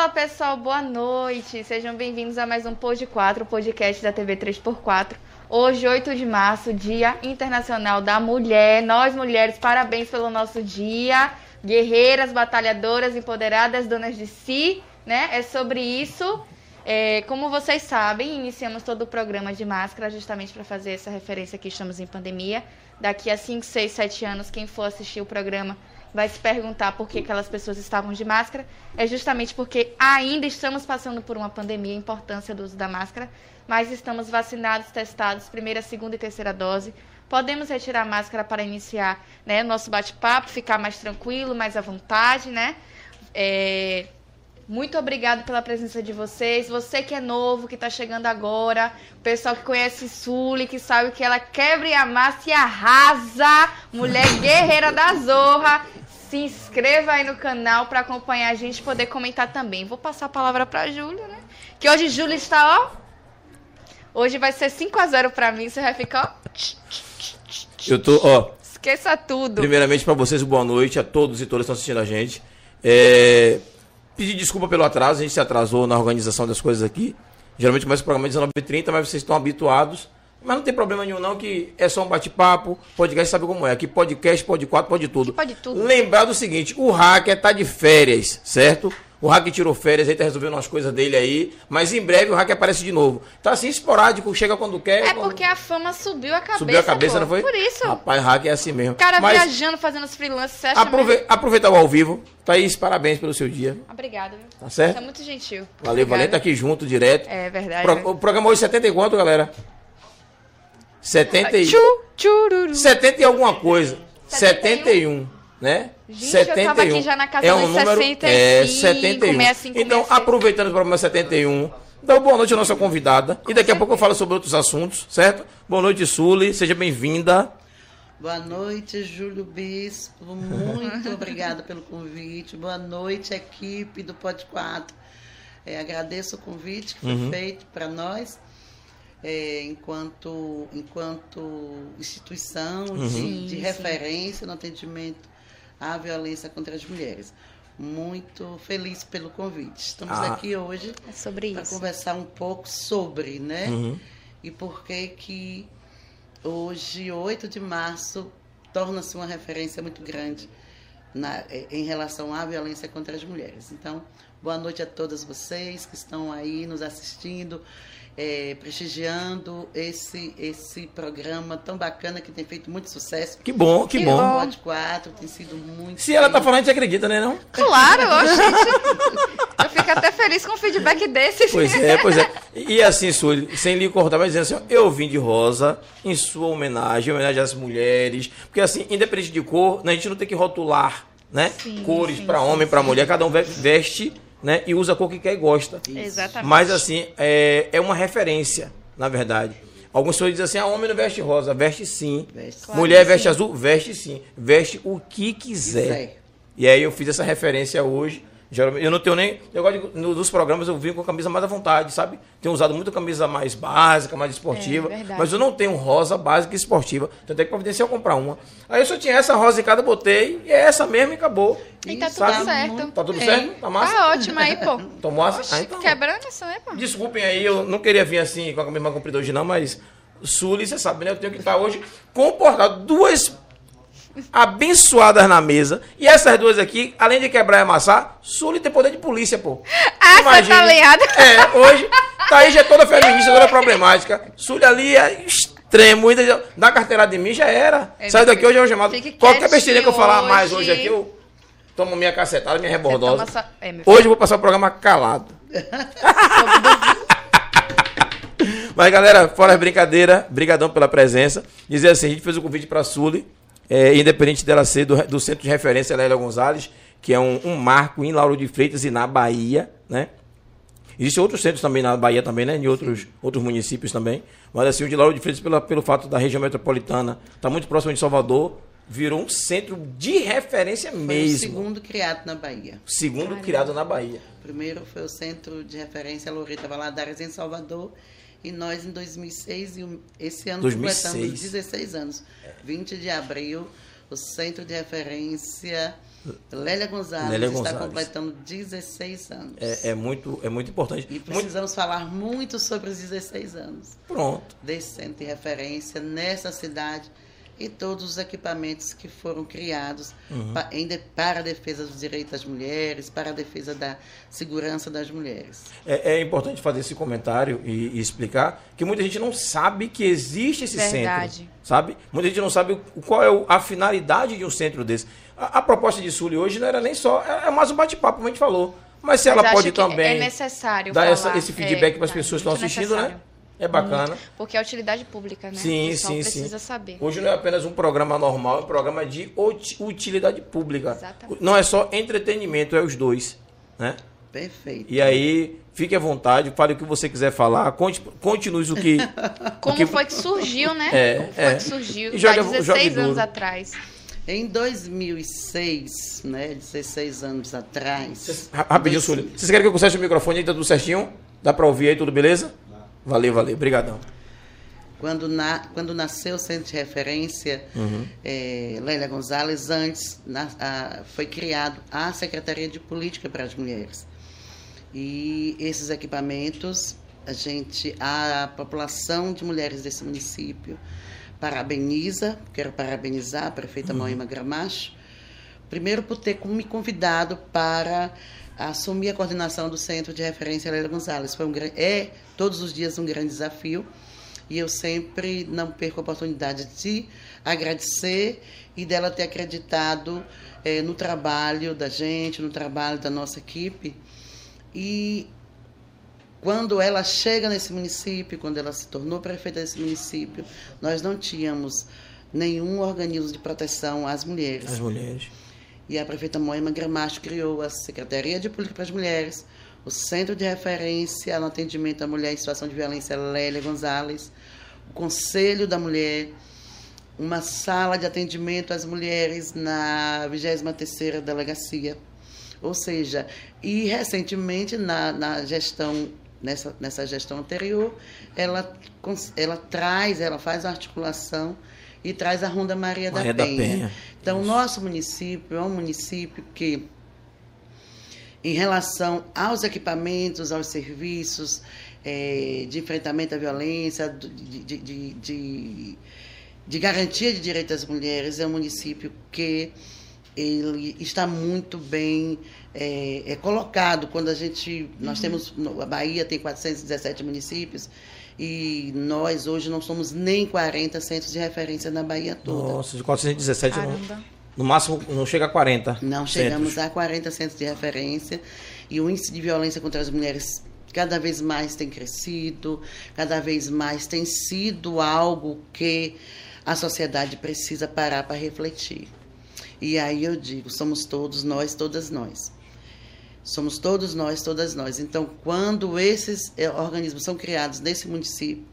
Fala pessoal, boa noite. Sejam bem-vindos a mais um Pod 4, podcast da TV 3x4. Hoje, 8 de março, Dia Internacional da Mulher. Nós, mulheres, parabéns pelo nosso dia. Guerreiras, batalhadoras, empoderadas, donas de si, né? É sobre isso. É, como vocês sabem, iniciamos todo o programa de máscara justamente para fazer essa referência que estamos em pandemia. Daqui a 5, 6, 7 anos, quem for assistir o programa vai se perguntar por que aquelas pessoas estavam de máscara. É justamente porque ainda estamos passando por uma pandemia, a importância do uso da máscara, mas estamos vacinados, testados, primeira, segunda e terceira dose. Podemos retirar a máscara para iniciar né, nosso bate-papo, ficar mais tranquilo, mais à vontade, né? É, muito obrigado pela presença de vocês. Você que é novo, que está chegando agora, o pessoal que conhece Sully, que sabe que ela quebra e amassa e arrasa. Mulher guerreira da Zorra. Se inscreva aí no canal para acompanhar a gente e poder comentar também. Vou passar a palavra para Júlia, né? Que hoje Júlia está, ó. Hoje vai ser 5 a 0 para mim, você vai ficar, ó. Eu tô, ó. Esqueça tudo. Primeiramente para vocês, boa noite a todos e todas que estão assistindo a gente. É, pedir desculpa pelo atraso, a gente se atrasou na organização das coisas aqui. Geralmente começa o programa às 19h30, mas vocês estão habituados. Mas não tem problema nenhum, não, que é só um bate-papo. Podcast sabe como é. Aqui podcast, pode quatro, pode tudo. Pode tudo. Lembrar do seguinte: o hacker tá de férias, certo? O hacker tirou férias, aí tá resolvendo umas coisas dele aí. Mas em breve o hacker aparece de novo. Tá assim, esporádico, chega quando quer. É quando... porque a fama subiu a cabeça. Subiu a cabeça, pô. não foi? Por isso. Rapaz, hacker é assim mesmo. O cara Mas viajando, fazendo os freelances, você acha aprove... mesmo? aproveita o ao vivo. Thaís, parabéns pelo seu dia. Obrigada? Tá certo? Você é muito gentil. Valeu, Obrigada. valeu, tá aqui junto, direto. É verdade. Pro- né? O programa hoje 70 e quanto, galera? 70 e... Tchu, tchururu. 70 e alguma coisa. 71, né? Gente, eu tava aqui já na casa é um dos número, 65, é 71. 65, então, 66. aproveitando o programa 71, dá uma boa noite à nossa convidada. e daqui a pouco eu falo sobre outros assuntos, certo? Boa noite, Suli. Seja bem-vinda. Boa noite, Júlio Bispo. Muito obrigada pelo convite. Boa noite, equipe do Pod 4. É, agradeço o convite que foi Uhum. feito para nós, é, enquanto, enquanto instituição Uhum. de, de sim. referência no atendimento à violência contra as mulheres. Muito feliz pelo convite. Estamos Ah. aqui hoje É para conversar um pouco sobre, né? Uhum. E por que que hoje, 8 de março, torna-se uma referência muito grande na- eh, em relação à violência contra as mulheres. Então, boa noite a todas vocês que estão aí nos assistindo, eh, prestigiando esse, esse programa tão bacana que tem feito muito sucesso. Que bom, que, Que bom. O Pod 4 tem sido muito. Se ela tá falando, a gente acredita, né, não? Claro, gente. Eu fico até feliz com um feedback desses. Pois é, pois é. E assim, Sully, sem lhe cortar, mas dizendo assim, eu vim de rosa em sua homenagem, em homenagem às mulheres. Porque assim, independente de cor, né, a gente não tem que rotular, né? Sim, Cores para homem, para mulher, cada um ve- veste, né? E usa a cor que quer e gosta. Exatamente. Mas assim, é, é uma referência, na verdade. Algumas pessoas dizem assim, ah, homem não veste rosa, veste sim. Veste. Claro Mulher veste sim. azul, veste sim. Veste o que quiser. Quiser. E aí eu fiz essa referência hoje. Geralmente, eu não tenho nem. Eu gosto de, no- nos programas eu vim com a camisa mais à vontade, sabe? Tenho usado muito camisa mais básica, mais esportiva. É, mas eu não tenho rosa básica e esportiva. Tanto é que providenciei eu comprar uma. Aí eu só tinha essa rosa em cada, botei. E é essa mesmo e acabou. E tá tudo Sabe? certo. Tá tudo bem. certo? Tá massa? Tá ótimo aí, pô. Tomou essa? Oxe, Ah, então. Quebrando isso, né, pô? Desculpem aí, eu não queria vir assim com a camisa mais comprida hoje, não, mas. Sully, você sabe, né? Eu tenho que estar hoje comportado. Duas abençoadas na mesa. E essas duas aqui, além de quebrar e amassar, Sully tem poder de polícia, pô. Ah, você Imagine. tá ligado? É, hoje, Thaís já é toda feminista, toda problemática. Sully ali é extremo, ainda dá carteirada de mim, já era. É, Saiu daqui hoje é o chamado. Qualquer besteira que eu falar quietinho mais hoje hoje. aqui, eu tomo minha cacetada, minha rebordosa. É, Hoje eu vou passar o programa calado. Mas galera, fora as brincadeira, brigadão pela presença. Dizer assim, a gente fez o convite para Sully, é, independente dela ser do, do centro de referência Lélia Gonzalez, que é um, um marco em Lauro de Freitas e na Bahia, né? Existem outros centros também na Bahia também, né? Em outros, outros municípios também. Mas assim, o de Lauro de Freitas, pela, pelo fato da região metropolitana, está muito próximo de Salvador, virou um centro de referência Foi o mesmo. segundo criado na Bahia. Segundo criado na Bahia. O primeiro foi o Centro de Referência Loreta Valadares, em Salvador. E nós, em 2006, e esse ano 2006. completamos 16 anos. 20 de abril o Centro de Referência Lélia Gonzalez Lélia está Gonzalez. completando 16 anos. É, é muito, é muito importante. E Muito- precisamos falar muito sobre os 16 anos Pronto. desse centro de referência nessa cidade e todos os equipamentos que foram criados Uhum. pa- em de- para a defesa dos direitos das mulheres, para a defesa da segurança das mulheres. É, é importante fazer esse comentário e, e explicar que muita gente não sabe que existe esse Verdade. centro, sabe? Muita gente não sabe o- qual é a finalidade de um centro desse. A, a proposta de Sully hoje não era nem só, é, é mais um bate-papo, como a gente falou. Mas se Mas ela pode que também É necessário dar essa- esse feedback É, para as tá, pessoas que estão assistindo, né? É bacana. Porque é utilidade pública, né? Sim, sim, precisa sim. saber. Hoje não é apenas um programa normal, é um programa de uti- utilidade pública. Exatamente. Não é só entretenimento, é os dois, né? Perfeito. E aí, fique à vontade, fale o que você quiser falar, conte, conte-nos o que... Como o que- foi que surgiu, né? É, Como foi é. que surgiu E joga- há 16 jogue anos duro. atrás. Em 2006, né, 16 anos atrás. Ra- Rapidinho, dois- Súlio. Vocês querem que eu conserte o microfone aí, tá tudo certinho? Dá pra ouvir aí, tudo beleza? Valeu, valeu. Obrigadão. Quando, na, quando nasceu o centro de referência, Uhum. eh, Lélia Gonzalez, antes na- a- foi criado a Secretaria de Política para as Mulheres. E esses equipamentos, a gente, a população de mulheres desse município parabeniza, quero parabenizar a prefeita Moema Gramacho, primeiro por ter me convidado para assumir a coordenação do Centro de Referência Lélia Gonzalez. Foi um, é todos os dias um grande desafio e eu sempre não perco a oportunidade de agradecer e dela ter acreditado eh, no trabalho da gente, no trabalho da nossa equipe. E quando ela chega nesse município, quando ela se tornou prefeita desse município, nós não tínhamos nenhum organismo de proteção às mulheres. As mulheres. E a prefeita Moema Gramacho criou a Secretaria de Política para as Mulheres, o Centro de Referência no Atendimento à Mulher em Situação de Violência Lélia Gonzalez, o Conselho da Mulher, uma sala de atendimento às mulheres na 23ª Delegacia. Ou seja, e recentemente na, na gestão, nessa, nessa gestão anterior, ela, ela traz, ela faz a articulação e traz a Ronda Maria, Maria da da Penha. Penha. Então, o nosso município é um município que, em relação aos equipamentos, aos serviços eh, de enfrentamento à violência, de, de, de, de, de garantia de direitos das mulheres, é um município que ele está muito bem é, é colocado quando a gente nós temos no- a Bahia tem 417 municípios e nós hoje não somos nem 40 centros de referência na Bahia toda. Nossa, de 417 não, no máximo não chega a 40. Não chegamos centros. a 40 centros de referência e o índice de violência contra as mulheres cada vez mais tem crescido, cada vez mais tem sido algo que a sociedade precisa parar para refletir. E aí eu digo, somos todos nós, todas nós. Somos todos nós, todas nós. Então, quando esses eh, organismos são criados nesse município,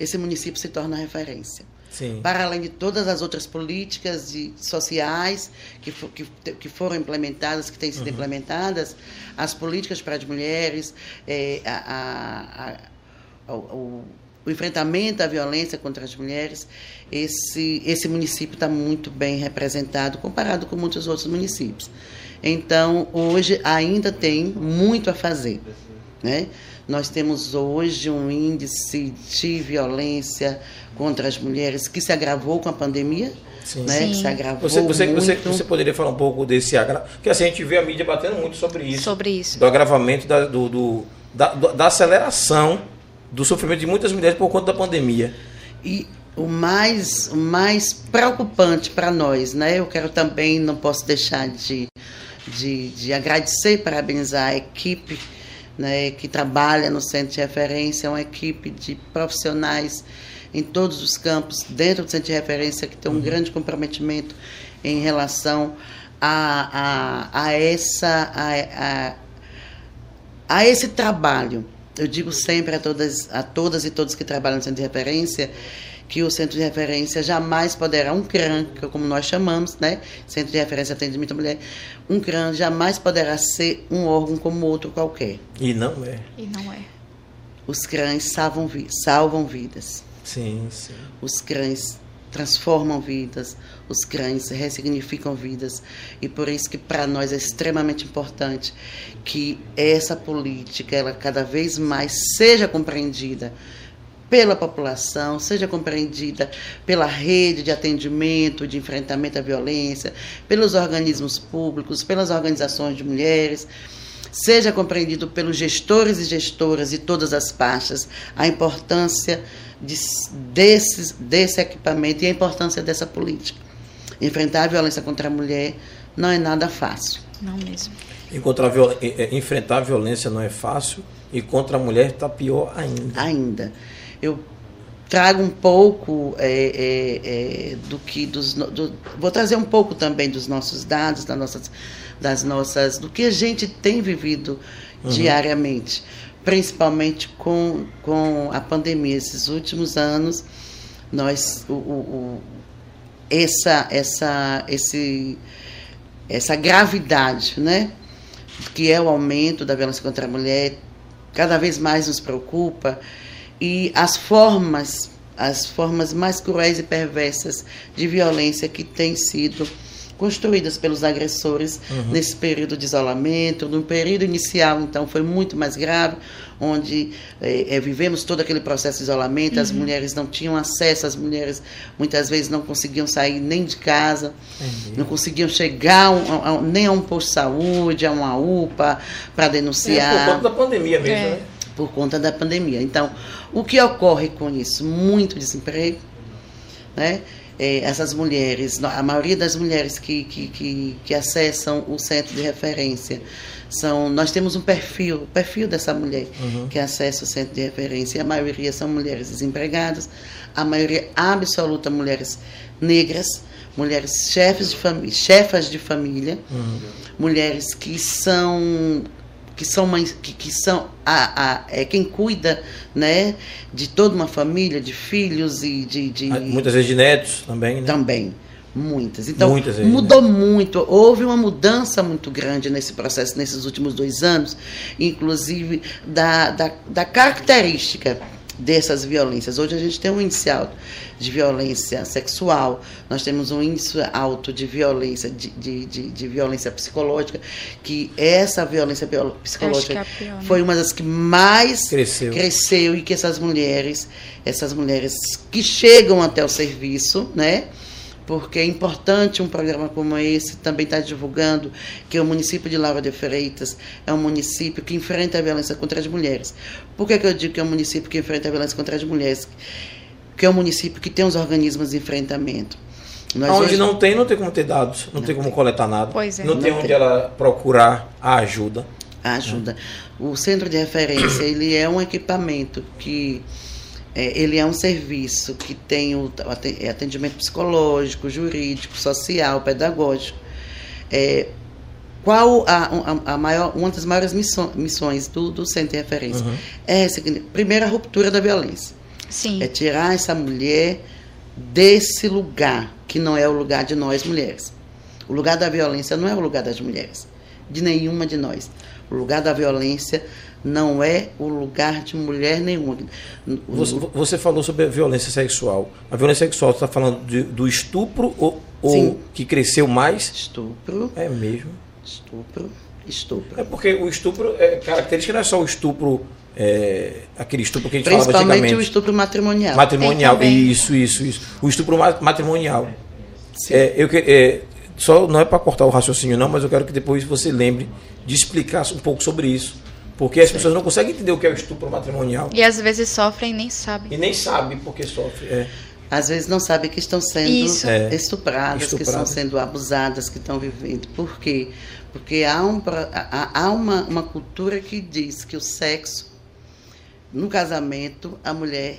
esse município se torna referência Sim. para além de todas as outras políticas de, sociais que, fo- que, que foram implementadas, que têm sido implementadas, as políticas para as mulheres, eh, a- a- a- o, o- o enfrentamento à violência contra as mulheres, esse, esse município está muito bem representado comparado com muitos outros municípios. Então, hoje ainda tem muito a fazer. Né? Nós temos hoje um índice de violência contra as mulheres que se agravou com a pandemia, Sim. né? Sim. Que se agravou Você, você, você, muito. você poderia falar um pouco desse agravamento? Porque assim, a gente vê a mídia batendo muito sobre isso. Sobre isso. Do agravamento da, do, do- da, do- da aceleração do sofrimento de muitas mulheres por conta da pandemia. E o mais, o mais preocupante para nós, né? Eu quero também, não posso deixar de, de, de agradecer e parabenizar a equipe né, que trabalha no Centro de Referência, é uma equipe de profissionais em todos os campos, dentro do Centro de Referência, que tem um grande comprometimento em relação a, a, a essa. A, a, a esse trabalho. Eu digo sempre a todas, a todas e todos que trabalham no centro de referência que o centro de referência jamais poderá, um CRAN, como nós chamamos, né? Centro de Referência Atendimento à Mulher, um CRAN jamais poderá ser um órgão como outro qualquer. E não é. E não é. Os CRANs salvam, vi- salvam vidas. Sim, sim. Os CRANs transformam vidas, os cães ressignificam vidas. E por isso que para nós é extremamente importante que essa política ela cada vez mais seja compreendida pela população, seja compreendida pela rede de atendimento, de enfrentamento à violência, pelos organismos públicos, pelas organizações de mulheres, seja compreendido pelos gestores e gestoras de todas as pastas a importância de, desses, desse equipamento e a importância dessa política. Enfrentar a violência contra a mulher não é nada fácil. Não mesmo. Encontrar viol... Enfrentar a violência não é fácil e contra a mulher está pior ainda. Ainda. Eu trago um pouco é, é, é, do que dos do, vou trazer um pouco também dos nossos dados das nossas das nossas do que a gente tem vivido uhum. diariamente principalmente com, com a pandemia. Esses últimos anos, nós, o, o, essa, essa, esse, essa gravidade, né, que é o aumento da violência contra a mulher, cada vez mais nos preocupa e as formas, as formas mais cruéis e perversas de violência que têm sido construídas pelos agressores uhum. nesse período de isolamento. No período inicial, então, foi muito mais grave, onde é, é, vivemos todo aquele processo de isolamento, uhum. as mulheres não tinham acesso, as mulheres muitas vezes não conseguiam sair nem de casa, uhum. não conseguiam chegar a, a, nem a um posto de saúde, a uma UPA, para denunciar. É, por conta da pandemia mesmo, é. né? Por conta da pandemia. Então, o que ocorre com isso? Muito desemprego, né? é, essas mulheres, a maioria das mulheres que, que, que, que, acessam o centro de referência são, nós temos um perfil, o perfil dessa mulher uhum. que acessa o centro de referência, a maioria são mulheres desempregadas, a maioria absoluta mulheres negras, mulheres chefes de família, chefas de família, uhum. mulheres que são que são mães, que, que são a, a, é quem cuida né, de toda uma família, de filhos e de. de ah, Muitas vezes de netos também. Né? Também. Muitas. Então, Muitas vezes, mudou né? muito. Houve uma mudança muito grande nesse processo, nesses últimos dois anos, inclusive da, da, da característica dessas violências. Hoje a gente tem um índice alto de violência sexual, nós temos um índice alto de violência, de, de, de, de violência psicológica, que essa violência psicológica é pior, né? foi uma das que mais cresceu. cresceu e que essas mulheres, essas mulheres que chegam até o serviço, né? Porque é importante um programa como esse também estar tá divulgando que o município de Laura de Freitas é um município que enfrenta a violência contra as mulheres. Por que, que eu digo que é um município que enfrenta a violência contra as mulheres? Que é um município que tem os organismos de enfrentamento. Nós onde hoje... não tem, não tem como ter dados, não, não tem como tem. coletar nada. Pois é. Não, não tem onde ela procurar a ajuda. A ajuda. O centro de referência, ele é um equipamento que é, ele é um serviço que tem o é atendimento psicológico, jurídico, social, pedagógico. É, qual a, a, a, maior, uma das maiores missões, missões do, do centro de referência? Uhum. É primeiro a ruptura da violência. Sim. É tirar essa mulher desse lugar que não é o lugar de nós mulheres. O lugar da violência não é o lugar das mulheres, de nenhuma de nós. O lugar da violência não é o lugar de mulher nenhuma. Você, você falou sobre a violência sexual. A violência sexual, você está falando de, do estupro ou, ou que cresceu mais? Estupro. É mesmo? Estupro. Estupro. É porque o estupro, é, característica não é só o estupro, é, aquele estupro que a gente falava Principalmente o estupro matrimonial. Matrimonial, isso, isso, isso. O estupro matrimonial. É, eu, é, só não é para cortar o raciocínio não, mas eu quero que depois você lembre de explicar um pouco sobre isso. Porque as pessoas não conseguem entender o que é o estupro matrimonial. E às vezes sofrem e nem sabem. E nem sabem porque sofrem. É. Às vezes não sabem que estão sendo é. estupradas, estupradas, que estão sendo abusadas, que estão vivendo. Por quê? Porque há, um, há uma, uma cultura que diz que o sexo, no casamento, a mulher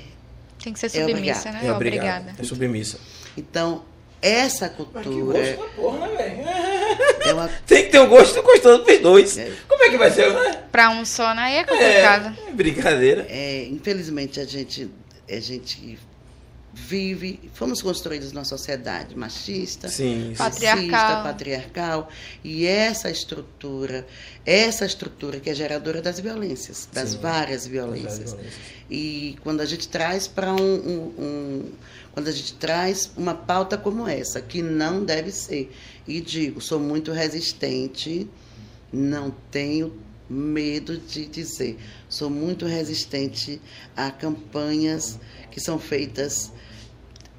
tem que ser é submissa, é né? É obrigada. É submissa. Então, essa cultura. Mas que gosto da porra, né, velho? É uma... Tem que ter um gosto gostoso pros dois. É. Como é que vai ser, né? Pra um só, né? É complicado. É, brincadeira. É, infelizmente, a gente, a gente vive, fomos construídos numa sociedade machista, Sim, sim. Patriarcal. patriarcal, e essa estrutura, essa estrutura que é geradora das violências, das Sim. várias Das violências. violências. E quando a gente traz para um, um- um- quando a gente traz uma pauta como essa, que não deve ser, e digo, sou muito resistente, não tenho medo de dizer, sou muito resistente a campanhas que são feitas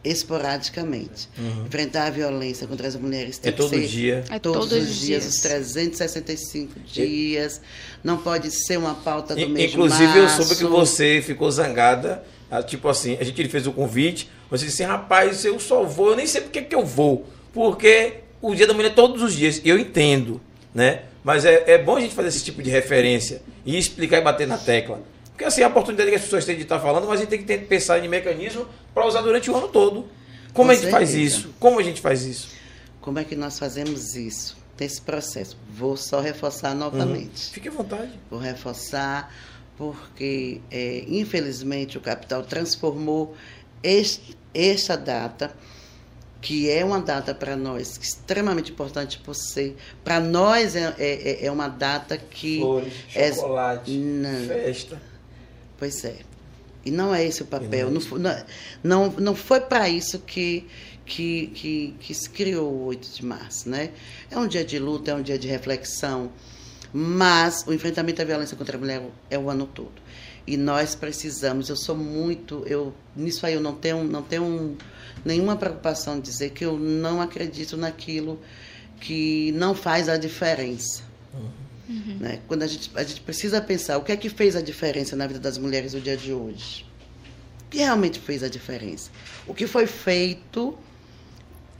esporadicamente. Enfrentar a violência contra as mulheres tem Uhum. É todo que ser dia. É todos, todos os dias, os 365 dias. Não pode ser uma pauta do mês de Inclusive, eu março. soube que você ficou zangada. Ah, Tipo assim, a gente fez o convite. Você disse assim, rapaz, eu só vou, eu nem sei porque que eu vou. Porque o dia da mulher é todos os dias. Eu entendo, né? Mas é, é bom a gente fazer esse tipo de referência e explicar e bater na tecla. Porque assim, a oportunidade que as pessoas têm de estar falando, mas a gente tem que pensar em mecanismo para usar durante o ano todo. Como Com a gente faz certeza. isso? Como a gente faz isso? Como é que nós fazemos isso? Nesse processo. Vou só reforçar novamente. Fique à vontade. Vou reforçar, porque, é, infelizmente, o capital transformou este, esta data, que é uma data para nós extremamente importante por ser. Para nós, é, é, é uma data que. Flores, é- chocolate, Não. festa. Pois é. E não é esse o papel. Não é não, não, não foi para isso que, que, que, que se criou o 8 de março. Né? É um dia de luta, é um dia de reflexão, mas o enfrentamento à violência contra a mulher é o ano todo. E nós precisamos, eu sou muito, eu nisso aí eu não tenho, não tenho nenhuma preocupação de dizer que eu não acredito naquilo que não faz a diferença. Né? Quando a gente, a gente precisa pensar o que é que fez a diferença na vida das mulheres no dia de hoje. O que realmente fez a diferença? O que foi feito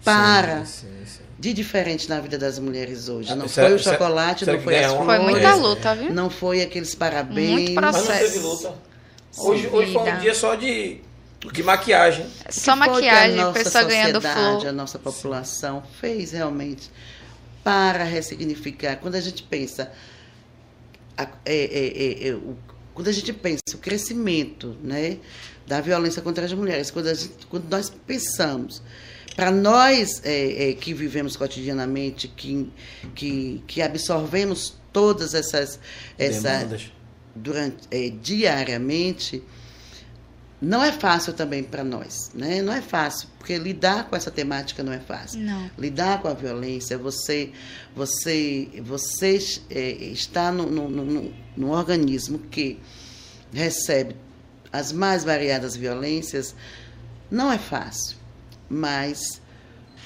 para Sim, sim, sim. De diferente na vida das mulheres hoje? Ah, Não será- foi o será- chocolate, será não que foi as uma- Foi flores, muita É. luta, viu? não foi aqueles parabéns. Muito Mas não processo. teve luta. Hoje, hoje foi um dia só de, de maquiagem. Só que maquiagem, a nossa pessoa ganhando sociedade, flor. A nossa população fez realmente para ressignificar. Quando a gente pensa, a- é, é, é, é, o- quando a gente pensa o crescimento, né, da violência contra as mulheres, quando, a gente- quando nós pensamos para nós é, é, que vivemos cotidianamente, que, que, que absorvemos todas essas, essas Demandas. durante é, diariamente não é fácil também para nós, né? Não é fácil porque lidar com essa temática não é fácil. Não. Lidar com a violência, você você você é, está no, no, no, num organismo que recebe as mais variadas violências, não é fácil, mas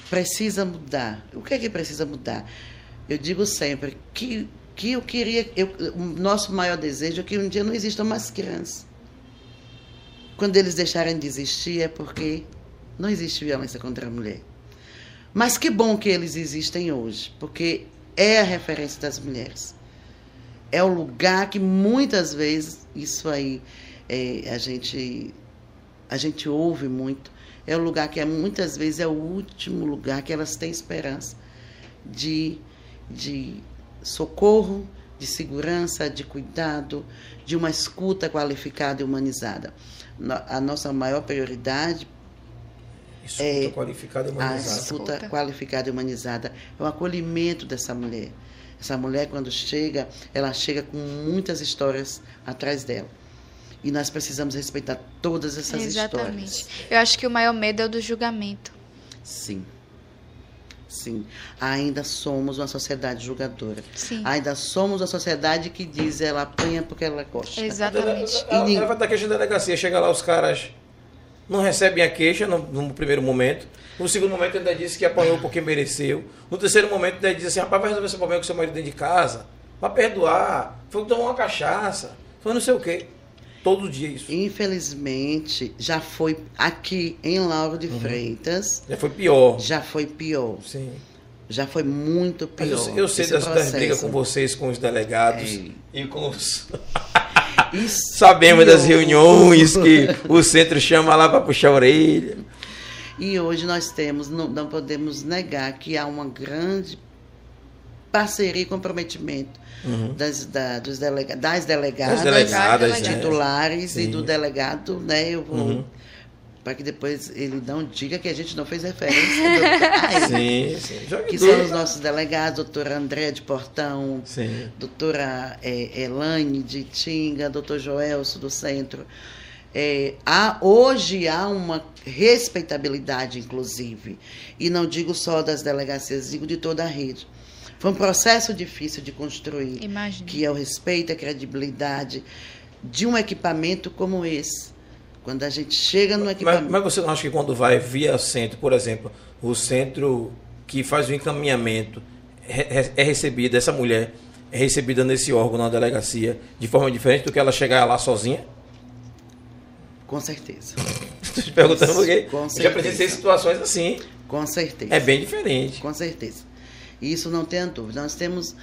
precisa mudar. O que é que precisa mudar? Eu digo sempre que, que eu queria, eu, o nosso maior desejo é que um dia não existam mais crianças. Quando eles deixarem de existir é porque não existe violência contra a mulher. Mas que bom que eles existem hoje, porque é a referência das mulheres. É o lugar que muitas vezes, isso aí é, a, gente, a gente ouve muito, é o lugar que é, muitas vezes é o último lugar que elas têm esperança de, de socorro, de segurança, de cuidado, de uma escuta qualificada e humanizada. A nossa maior prioridade Escuta qualificada e a humanizada. escuta Escuta. qualificada e humanizada é o acolhimento dessa mulher. Essa mulher, quando chega, ela chega com muitas histórias atrás dela. E nós precisamos respeitar todas essas Exatamente. histórias. Eu acho que o maior medo é o do julgamento. Sim. Sim. Ainda somos uma sociedade julgadora. Sim. Ainda somos uma sociedade que diz ela apanha porque ela gosta. Exatamente. Ela, E ela vai estar queixa da delegacia. Chega lá, os caras não recebem a queixa no, no primeiro momento. No segundo momento, ainda disse que apanhou porque mereceu. No terceiro momento, ainda diz assim: rapaz, vai resolver esse problema com seu marido dentro de casa. Vai perdoar. Foi tomar uma cachaça. Foi não sei o quê. Todo dia isso. Infelizmente, já foi aqui em Lauro de Freitas, Já foi pior. já foi pior. Sim. Já foi muito pior. eu, eu sei das, das brigas com vocês, com os delegados É. e com os. Isso Sabemos das pior. reuniões que o centro chama lá para puxar a orelha. E hoje nós temos, não, não podemos negar que há uma grande parceria e comprometimento das, da- dos delega, das delegadas, Das delegadas, né? titulares e do delegado, né? Eu vou Uhum. para que depois ele não diga que a gente não fez referência. doutor, sim, sim. Que são os nossos delegados, doutora André de Portão, sim. doutora é, Elaine de Tinga, doutor Joelso do Centro. É, há, hoje há uma respeitabilidade, inclusive, e não digo só das delegacias, digo de toda a rede. Foi um processo difícil de construir, Imagina. que é o respeito, a credibilidade de um equipamento como esse. Quando a gente chega no equipamento. Mas, mas você não acha que quando vai via centro, por exemplo, o centro que faz o encaminhamento é, é recebida, essa mulher é recebida nesse órgão, na delegacia, de forma diferente do que ela chegar lá sozinha? Com certeza. Estou te perguntando porque Com já presenciei situações assim. Com certeza. É bem diferente. Com certeza. Isso não tem dúvida. Nós temos,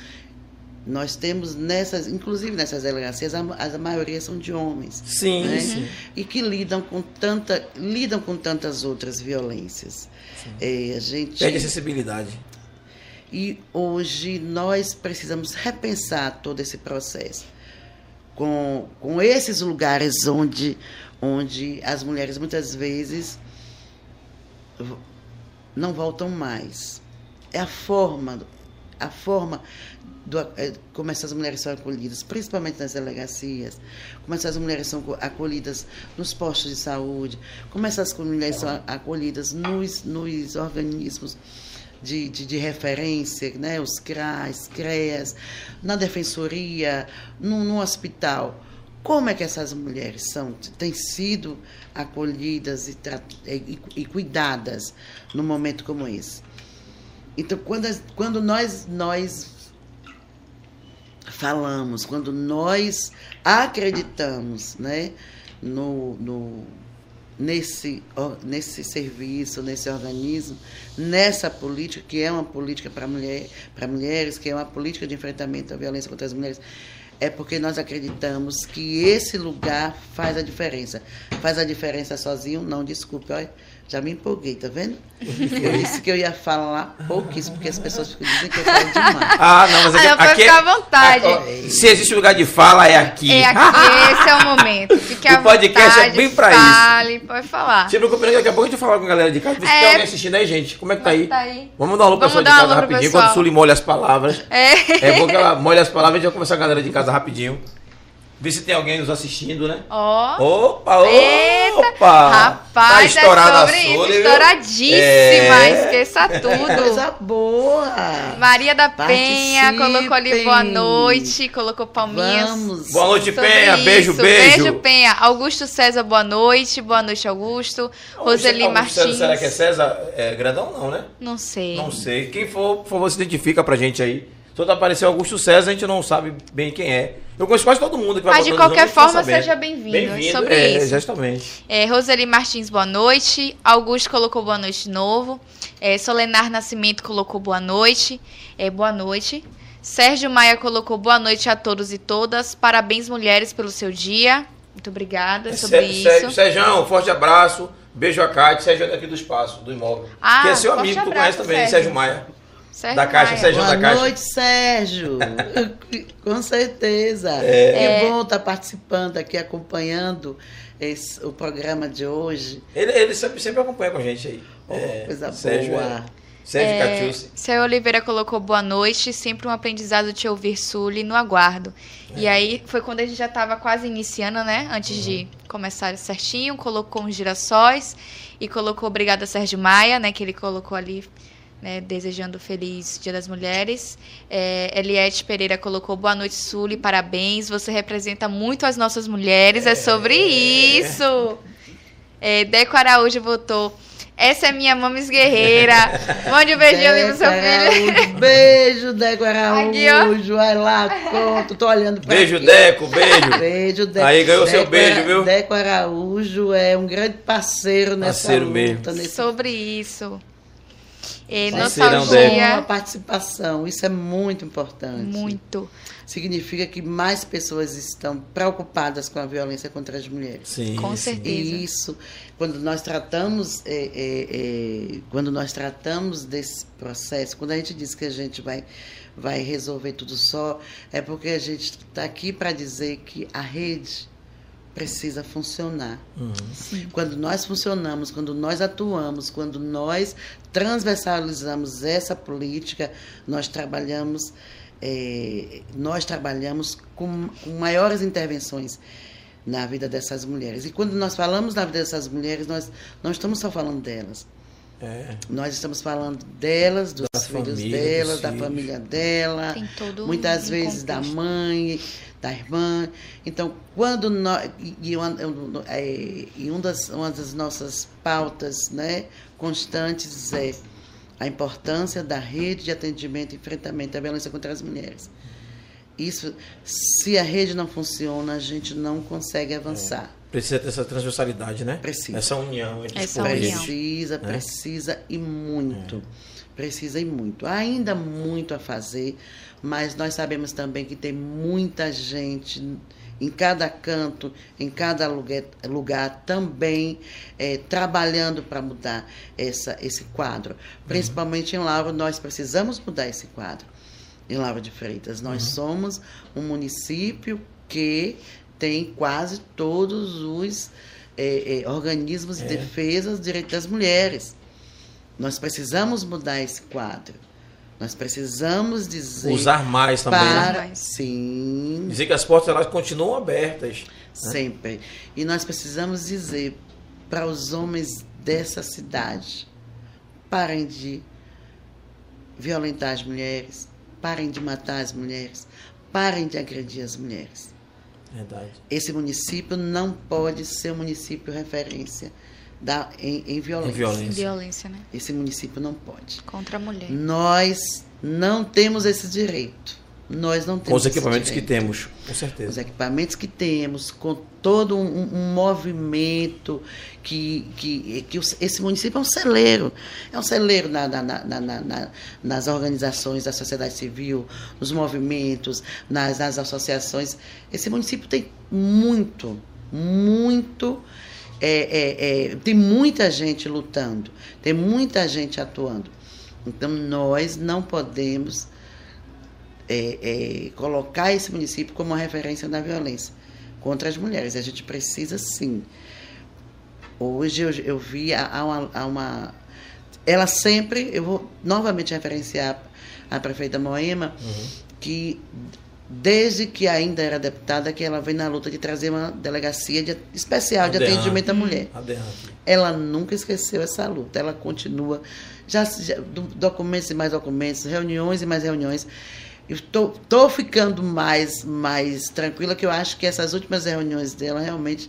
nós temos nessas, inclusive nessas delegacias, a, a maioria são de homens. Sim, né? sim. E que lidam com tanta, lidam com tantas outras violências. É, a gente perde acessibilidade. E hoje nós precisamos repensar todo esse processo com, com esses lugares onde onde as mulheres muitas vezes não voltam mais. É a forma, a forma do, é, como essas mulheres são acolhidas, principalmente nas delegacias, como essas mulheres são acolhidas nos postos de saúde, como essas mulheres são acolhidas nos, nos organismos de, de, de, referência, né? os CRAs, CREAS, na defensoria, no, no hospital como é que essas mulheres são, têm sido acolhidas e, e, e cuidadas num momento como esse. Então, quando, quando nós, nós falamos, quando nós acreditamos né, no, no, nesse, nesse serviço, nesse organismo, nessa política, que é uma política para mulher, mulheres, que é uma política de enfrentamento à violência contra as mulheres, é porque nós acreditamos que esse lugar faz a diferença. Faz a diferença sozinho? Não, desculpe, olha, já me empolguei, tá vendo? Eu disse que eu ia falar pouquíssimo, porque as pessoas ficam dizendo que eu falo demais. Ah, não, mas aqui, ah, aqui ficar à vontade. Aqui, se existe lugar de fala, é aqui. É aqui, esse é o momento. Fique à o podcast vontade, é bem pra fale, isso. pode falar. Se preocupe, daqui a pouco a gente vai falar com a galera de casa, se É. tem alguém assistindo aí, gente. Como é que tá aí? Tá aí. Vamos dar um alô Vamos pessoal de casa rapidinho, pessoal. enquanto o Sully molha as palavras. É. É bom que ela molha as palavras e a gente vai começar a galera de casa rapidinho. Ver se tem alguém nos assistindo, né? Ó. Opa, opa! Eita, Tá Rapaz, estourada é a sobre isso, Sully, viu? estouradíssima, É. esqueça tudo. Coisa boa! Maria da Penha Participem. colocou ali boa noite, colocou palminhas. Vamos! Boa noite, Sobre Penha. Beijo, isso. beijo. Beijo, Penha. Augusto César, boa noite. Boa noite, Augusto. Roseli Augusto Martins. César, será que é César é, Grandão? Não, né? Não sei. Não sei. Quem for, por favor, se identifica pra gente aí. Só tá apareceu Augusto César, a gente não sabe bem quem é. Eu conheço quase todo mundo que vai Mas de qualquer forma, seja bem-vindo. Bem-vindo, Sobre é, isso. Exatamente. É, Roseli Martins, boa noite. Augusto colocou boa noite de novo. É, Solenar Nascimento colocou boa noite. É, boa noite. Sérgio Maia colocou boa noite a todos e todas. Parabéns, mulheres, pelo seu dia. Muito obrigada É sobre Sé- isso. Sé- Sérgio, forte abraço. Beijo a Cátia. Sérgio é daqui do espaço, do imóvel. Ah, que é seu amigo, tu abraço, conhece também, Sérgio. Sérgio Maia. Sérgio da Caixa, Maia. Sérgio Boa da Caixa. noite, Sérgio. Com certeza. É. É, bom estar participando aqui, acompanhando esse- o programa de hoje. Ele, ele sempre, sempre acompanha com a gente aí. Oh, coisa Sérgio boa. É, Sérgio É, Catiusi. Seu Oliveira colocou boa noite, sempre um aprendizado te ouvir, Sully, no aguardo. E aí foi quando a gente já estava quase iniciando, né? Antes de começar certinho, colocou uns girassóis e colocou obrigada Sérgio Maia, né? Que ele colocou ali, né? Desejando feliz Dia das Mulheres. É, Eliette Pereira colocou boa noite, Sully, parabéns. Você representa muito as nossas mulheres, é, sobre isso. É, Deco Araújo votou. Essa é minha mames guerreira. Mande um beijinho ali pro seu filho. Araújo, Beijo, Deco. Araújo. Vai lá, conto. Tô olhando pra Beijo, aqui. Deco, beijo. Beijo, Deco. Aí ganhou seu Deco beijo, Ara- viu? Deco Araújo é um grande parceiro nessa Parceiro luta. mesmo. Nesse Sobre isso. Parceirão nostalgia. Boa participação, isso é muito importante. Muito. Significa que mais pessoas estão preocupadas com a violência contra as mulheres. Sim, Com certeza. E isso, quando nós tratamos, é, é, é, quando nós tratamos desse processo, quando a gente diz que a gente vai, vai resolver tudo só, é porque a gente está aqui para dizer que a rede precisa funcionar. Uhum. Quando nós funcionamos, quando nós atuamos, quando nós transversalizamos essa política, nós trabalhamos, é, nós trabalhamos com, com maiores intervenções na vida dessas mulheres. E quando nós falamos na vida dessas mulheres, nós não estamos só falando delas. É. Nós estamos falando delas, dos da filhos família, delas, da filhos. família dela, muitas vezes da mãe, da irmã. Então, quando nós. E, uma, é, e um das, uma das nossas pautas né, constantes é a importância da rede de atendimento e enfrentamento à violência contra as mulheres. Isso, se a rede não funciona, a gente não consegue avançar. É. Precisa ter essa transversalidade, né? Precisa. Essa união entre essa os união. Precisa, né? precisa e muito. É. Precisa e muito. Ainda muito a fazer, mas nós sabemos também que tem muita gente em cada canto, em cada lugar, lugar também é, trabalhando para mudar essa, esse quadro. Principalmente uhum. em Lauro, nós precisamos mudar esse quadro. Em Lauro de Freitas, nós uhum. somos um município que tem quase todos os é, é, organismos de é. defesa dos direitos das mulheres. Nós precisamos mudar esse quadro. Nós precisamos dizer. Usar mais também. Né? Para, né? Sim. Dizer que as portas elas continuam abertas. Né? Sempre. E nós precisamos dizer para os homens dessa cidade: parem de violentar as mulheres, parem de matar as mulheres, parem de agredir as mulheres. Verdade. Esse município não pode ser um município referência da, em, em violência. Em violência. violência, né? Esse município não pode. Contra a mulher. Nós não temos esse direito. Nós não temos. Com os equipamentos que temos, com certeza. Os equipamentos que temos, com todo um, um movimento que, que, que esse município é um celeiro. É um celeiro na, na, na, na, nas organizações da sociedade civil, nos movimentos, nas, nas associações. Esse município tem muito, muito é, é, é, tem muita gente lutando, tem muita gente atuando. Então, nós não podemos é, é, colocar esse município como uma referência da violência contra as mulheres. A gente precisa, sim. Hoje eu, eu vi há uma, há uma. Ela sempre. Eu vou novamente referenciar a prefeita Moema, uhum. que desde que ainda era deputada, que ela vem na luta de trazer uma delegacia de, especial de atendimento à mulher. Ela nunca esqueceu essa luta, ela continua, já, já documentos e mais documentos, reuniões e mais reuniões. Estou ficando mais, mais tranquila, que eu acho que essas últimas reuniões dela realmente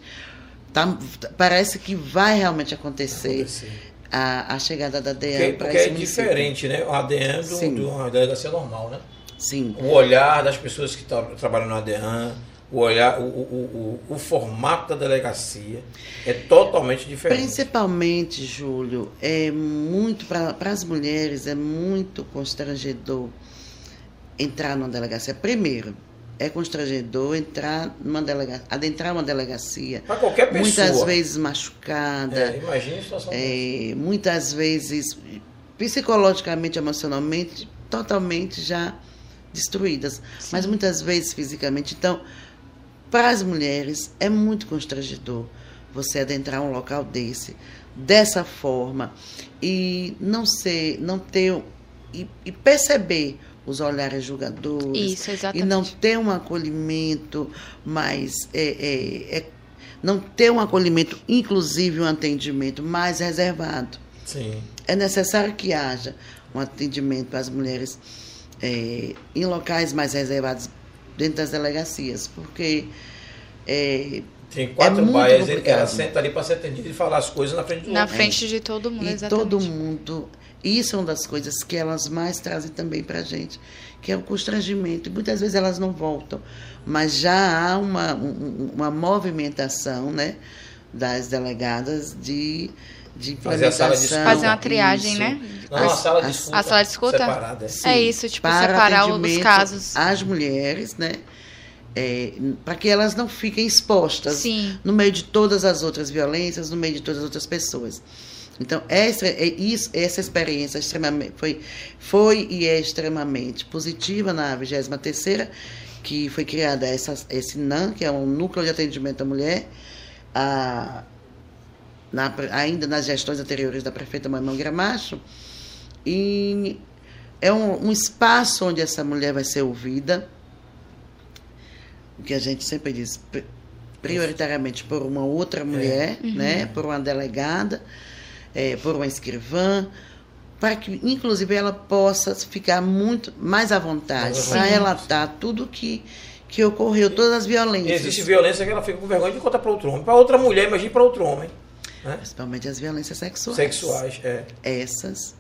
tá, parece que vai realmente acontecer. acontecer. A, a chegada da para esse Porque é município. diferente, né? A DEAN de uma delegacia normal, né? Sim. O olhar das pessoas que trabalham no ADEAN, o olhar, o, o, o, o, formato da delegacia é totalmente diferente. Principalmente, Júlio, é muito para as mulheres é muito constrangedor entrar numa delegacia. Primeiro, é constrangedor entrar numa delegacia, adentrar uma delegacia. Para qualquer pessoa. Muitas vezes machucada. É, imagine a situação. É, muitas vezes psicologicamente, emocionalmente, totalmente já destruídas, Sim. mas muitas vezes fisicamente. Então, para as mulheres é muito constrangedor você adentrar um local desse, dessa forma e não ser, não ter e, e perceber os olhares julgadores Isso, exatamente. e não ter um acolhimento mais é, é, é, não ter um acolhimento, inclusive um atendimento mais reservado. Sim. É necessário que haja um atendimento para as mulheres é, em locais mais reservados dentro das delegacias, porque é, tem quatro é baias, ela senta ali para ser atendida e falar as coisas na frente do Na outro. frente de todo mundo, e exatamente. todo mundo. Isso é uma das coisas que elas mais trazem também para a gente, que é o constrangimento. Muitas vezes elas não voltam, mas já há uma, uma movimentação né, das delegadas de de implementação. Fazer uma triagem, isso. né? Não, a, sala de escuta. A sala de escuta? Separada. É, é isso, tipo, para separar os casos. As mulheres, né? É, para que elas não fiquem expostas Sim. no meio de todas as outras violências, no meio de todas as outras pessoas. Então, essa, é isso, essa experiência extremamente, foi, foi e é extremamente positiva na 23ª que foi criada essa, esse NAM, que é um Núcleo de Atendimento à Mulher, a, na, ainda nas gestões anteriores da prefeita Manuel Gramacho, e é um, um espaço onde essa mulher vai ser ouvida, o que a gente sempre diz, prioritariamente por uma outra mulher, é. uhum. né, por uma delegada, é, por uma escrivã, para que, inclusive, ela possa ficar muito mais à vontade para relatar tudo que que ocorreu, todas as violências. Existe violência que ela fica com vergonha de contar para outro homem. Para outra mulher, imagine para outro homem. Né? Principalmente as violências sexuais. Sexuais, é. Essas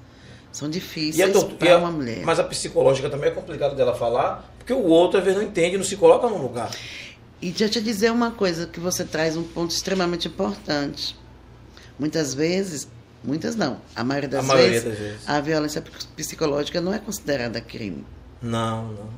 são difíceis para uma mulher. Mas a psicológica também é complicado dela falar, porque o outro às vezes não entende, não se coloca no lugar. E deixa eu te dizer uma coisa que você traz um ponto extremamente importante. Muitas vezes, muitas não, a maioria das, a vezes, das vezes, a violência psicológica não é considerada crime. Não, não.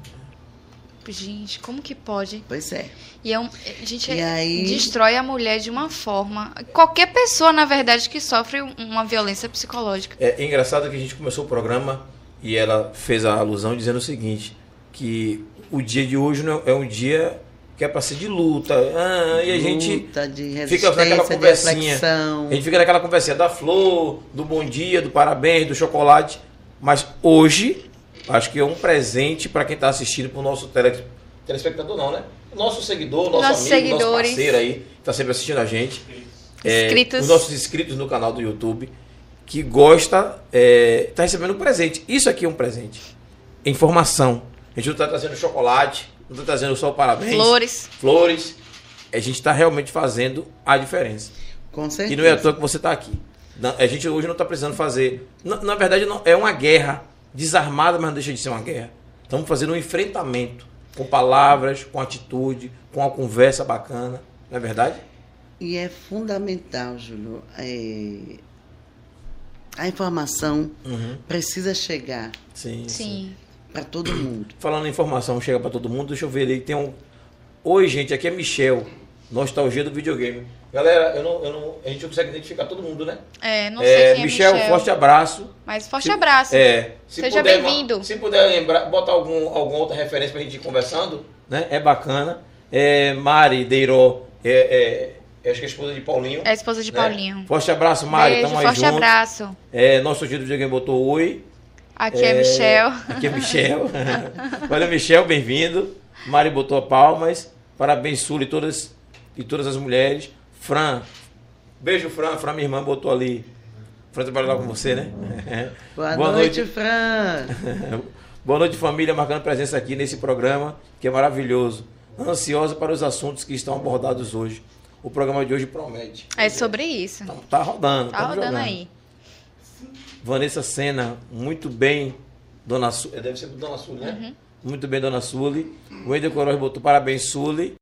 Gente, como que pode? Pois é. E é um, a gente e aí... destrói a mulher de uma forma. Qualquer pessoa, na verdade, que sofre uma violência psicológica. É, é engraçado que a gente começou o programa e ela fez a alusão dizendo o seguinte: que o dia de hoje não é um dia que é para ser de luta. Ah, e a gente fica naquela conversinha. A gente fica naquela conversinha da flor, do bom dia, do parabéns, do chocolate. Mas hoje, acho que é um presente para quem está assistindo, para o nosso tele, telespectador, não, né? Nosso seguidor, nosso nossos amigo, seguidores. nosso parceiro aí, está sempre assistindo a gente. É, os nossos inscritos no canal do YouTube, que gosta, está é, tá recebendo um presente. Isso aqui é um presente. Informação. A gente não está trazendo chocolate, não estou trazendo só parabéns. Flores. Flores. A gente está realmente fazendo a diferença. Com certeza. E não é à toa que você está aqui. A gente hoje não está precisando fazer. Na, na, verdade, não, é uma guerra desarmada, mas não deixa de ser uma guerra. Estamos fazendo um enfrentamento com palavras, com atitude, com uma conversa bacana. Não é verdade? E é fundamental, Júlio. É... A informação uhum. precisa chegar. Sim. sim. sim para todo mundo. Falando em informação, chega para todo mundo. Deixa eu ver ali. Tem um. Oi, gente, aqui é Michel. Nostalgia do videogame. Galera, eu não, eu não, a gente não consegue identificar todo mundo, né? É, não sei é, quem é Michel, Michel. forte abraço. Mas forte se, abraço. É. Seja bem-vindo. Se puder lembrar, botar algum, alguma outra referência pra gente ir conversando, né? É bacana. É, Mari Deiró, é, é, acho que é a esposa de Paulinho. É a esposa de né? Paulinho. Forte abraço, Mari. Beijo, Tamo forte junto. abraço. É, nosso dia do videogame botou oi. Aqui é, é Michel. Aqui é Michel. Valeu, Michel, bem-vindo. Mari botou palmas. Parabéns, Sul e todas, e todas as mulheres. Fran, beijo, Fran. Fran, minha irmã, botou ali. Fran trabalha lá com você, né? Boa, Boa noite, noite, Fran. Boa noite, família, marcando presença aqui nesse programa, que é maravilhoso. Ansiosa para os assuntos que estão abordados hoje. O programa de hoje promete. É sobre isso. Tá, tá rodando. Tá rodando jogando. aí. Vanessa Sena, muito bem, Dona Sully. Deve ser Dona Sully, né? Uhum. Muito bem, Dona Sully. O Wendel Coroz botou parabéns, Sully.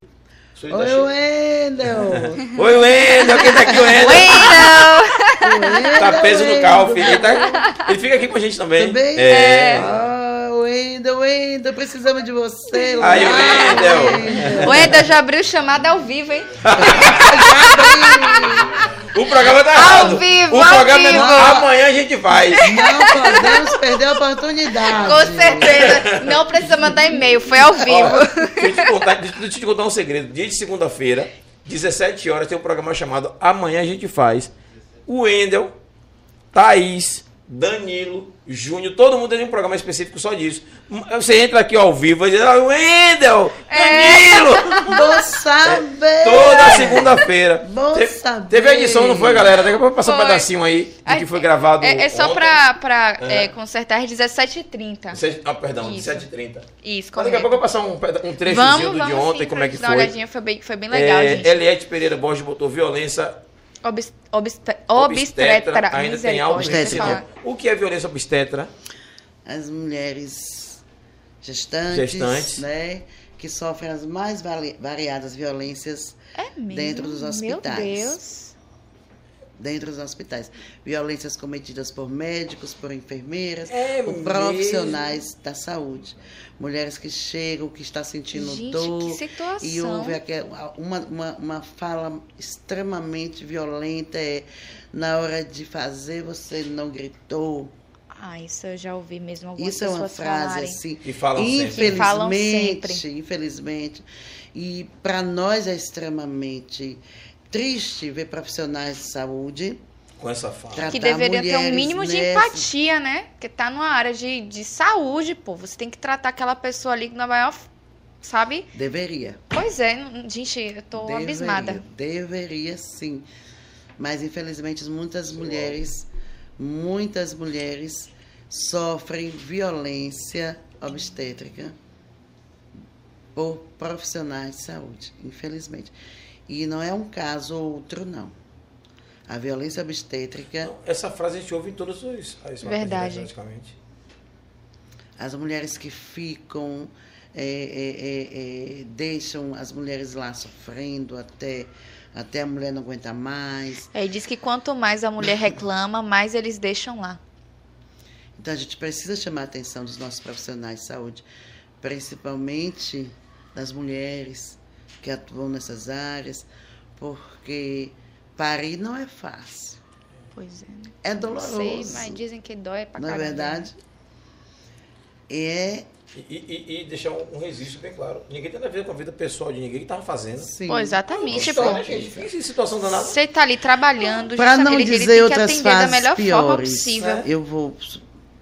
Sully Oi, tá Wendel! Oi, Wendel! Quem tá aqui, Wendel? Wendel! Tá preso no carro, filho. Ele, tá... Ele, fica aqui com a gente também. Também? É. Ah, Wendel, Wendel, precisamos de você. Aí, Wendel! O Wendel já abriu chamada ao vivo, hein? já abriu! O programa tá errado. Ao vivo, o ao programa vivo. É... amanhã a gente faz. Não podemos perder a oportunidade. Com certeza. Não precisa mandar e-mail, foi ao vivo. Ó, deixa, eu te contar, deixa eu te contar um segredo. Dia de segunda-feira, 17 horas, tem um programa chamado Amanhã a gente faz. O Wendel, Thaís, Danilo, Júnior, todo mundo tem um programa específico só disso. Você entra aqui ao vivo e diz, ah, Wendel, Danilo! É. Bom saber! É, toda segunda-feira. Bom Te, saber! Teve a edição, não foi, galera? Daqui a pouco passar um pedacinho aí do que foi gravado. É, é só ontem. pra, pra uhum. é, consertar às 17h30. Ah, perdão, 17h30. Isso, correto. Daqui a pouco eu vou passar um, um trechozinho vamos, do vamos de ontem, sim, como é que foi. Olhadinha, foi bem, foi bem legal, é, gente. Eliette Pereira Borges botou violência Obst obstet obstetra. Ainda tem algo O que é violência obstetra? As mulheres gestantes, gestantes. Né, que sofrem as mais vari variadas violências é dentro dos hospitais. Meu Deus dentro dos hospitais. Violências cometidas por médicos, por enfermeiras, é por profissionais da saúde. Mulheres que chegam, que estão sentindo Gente, dor. Que situação. E houve uma, uma, uma fala extremamente violenta. É, na hora de fazer, você não gritou. Ah, isso eu já ouvi mesmo algumas Isso é uma frase falarem. assim. E falam sempre. infelizmente, Falam sempre. infelizmente. E para nós é extremamente triste ver profissionais de saúde Com essa fala. Que deveria ter um mínimo de nessa- empatia, né? Porque tá numa área de, de saúde, pô. Você tem que tratar aquela pessoa ali na maior. Sabe? Deveria. Pois é, gente, eu tô deveria, abismada. Deveria sim. Mas infelizmente muitas mulheres, muitas mulheres sofrem violência obstétrica por profissionais de saúde, infelizmente. E não é um caso ou outro, não. A violência obstétrica, Essa frase a gente ouve em todos os. as Verdade. Praticamente. as mulheres que ficam, é, é, é, é, deixam as mulheres lá sofrendo até, até a mulher não aguentar mais. É, e diz que quanto mais a mulher reclama, mais eles deixam lá. Então a gente precisa chamar a atenção dos nossos profissionais de saúde, principalmente das mulheres que atuam nessas áreas, porque parir não é fácil. Pois é. né? É Não doloroso. sei, mas dizem que dói pra não é caramba. verdade? E é E, e- e deixar um, registro bem claro. Ninguém tem nada a ver com a vida pessoal de ninguém que tava fazendo. sim. Pô, exatamente, pô. Gente. Em situação danada. Você tá ali trabalhando, Para não ele dizer que outras atender da fases melhor forma piores, possível. eu vou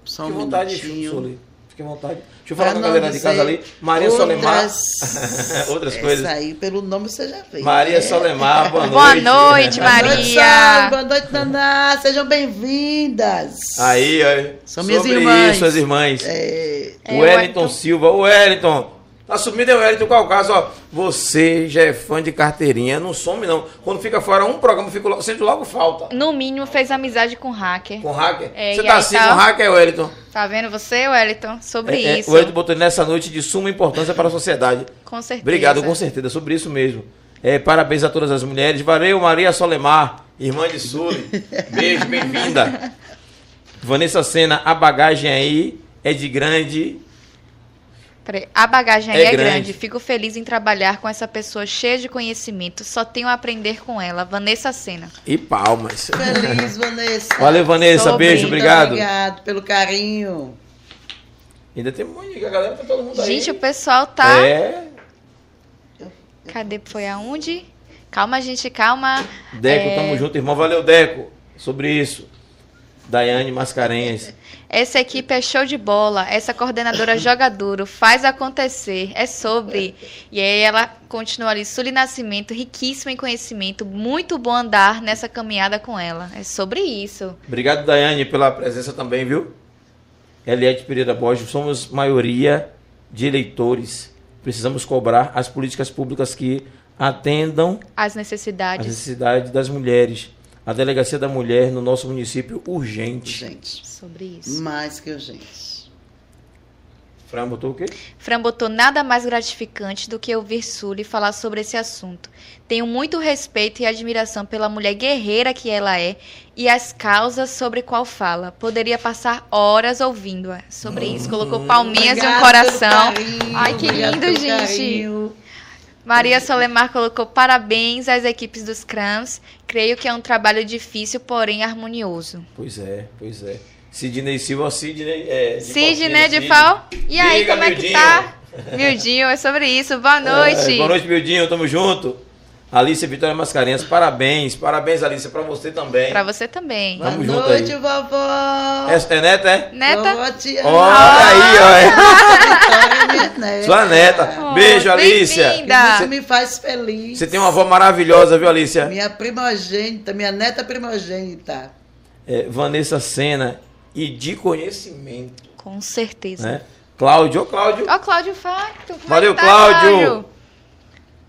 só um à vontade, minutinho. Suli. Fique à vontade. Deixa eu Pra falar com a galera de casa ali. Maria Solemar. outras- Outras Essa coisas. aí, pelo nome você já fez. Maria né? Solemar, boa noite. Boa noite, Boa noite, Maria. Sara. Boa noite, Naná. Sejam bem-vindas. Aí, ó. São minhas sobre irmãs. isso, suas irmãs. É, É, o Wellington. Silva. O Wellington. Tá sumido, é o Wellington. Qual o caso? Ó, você já é fã de carteirinha. Não some, não. Quando fica fora um programa, eu fico logo, sinto logo falta. No mínimo, fez amizade com hacker. Com hacker. É, você tá assim tá- com hacker, Wellington? Tá vendo você, Wellington? Sobre É, é, isso. o Wellington botou nessa noite de suma importância para a sociedade. Com certeza. Obrigado, com certeza, sobre isso mesmo. É, parabéns a todas as mulheres. Valeu, Maria Solemar, irmã de Sully. Beijo, bem-vinda. Vanessa Sena, a bagagem aí é de grande. Peraí, A bagagem aí É é, grande. grande. Fico feliz em trabalhar com essa pessoa cheia de conhecimento. Só tenho a aprender com ela. Vanessa Sena. E palmas. feliz, Vanessa. Valeu, Vanessa. Sobre. Beijo, Muito obrigado. Obrigado pelo carinho. Ainda tem de a galera, tá todo mundo aí. Gente, o pessoal tá. É. Cadê? Foi aonde? Calma, gente, calma. Deco, É, tamo junto, irmão. Valeu, Deco. Sobre isso. Daiane Mascarenhas. Essa equipe é show de bola. Essa coordenadora joga duro, faz acontecer. É sobre. E aí ela continua ali. Sully Nascimento, riquíssima em conhecimento. Muito bom andar nessa caminhada com ela. É sobre isso. Obrigado, Daiane, pela presença também, viu? Eliette Pereira Borges, somos maioria de eleitores. Precisamos cobrar as políticas públicas que atendam As as necessidades. necessidades das mulheres. A delegacia da mulher no nosso município urgente. Gente, Sobre isso. mais que urgente. Fran botou o quê? Fran botou nada mais gratificante do que ouvir Sully falar sobre esse assunto. Tenho muito respeito e admiração pela mulher guerreira que ela é e as causas sobre qual fala. Poderia passar horas ouvindo-a sobre isso. Colocou palminhas e um coração. carinho, Ai, que lindo, gente. carinho. Maria Solemar colocou parabéns às equipes dos CRAMs. Creio que é um trabalho difícil, porém harmonioso. Pois é, pois é. Sidney Silva, Sidney. É, de Sidney de. Fal. E aí, Diga, como é que Mildinho. tá? Mildinho, é sobre isso. Boa noite. É, boa noite, Mildinho. Tamo junto. Alice Vitória Mascarenhas, parabéns. Parabéns, Alice, pra você também. Pra você também. Boa Tamo junto noite, aí. vovó. É, é neta, é? Neta? Vovó te Olha aí, ó. Neta. Sua neta. Oh, Beijo, bem-vinda. Isso me faz feliz. Você tem uma avó maravilhosa, viu, Alicia? Minha primogênita, minha neta primogênita. É, Vanessa Sena e de conhecimento, Com certeza. né? Cláudio, ô Cláudio. Ó, Cláudio Facto. é Valeu, tá, Cláudio.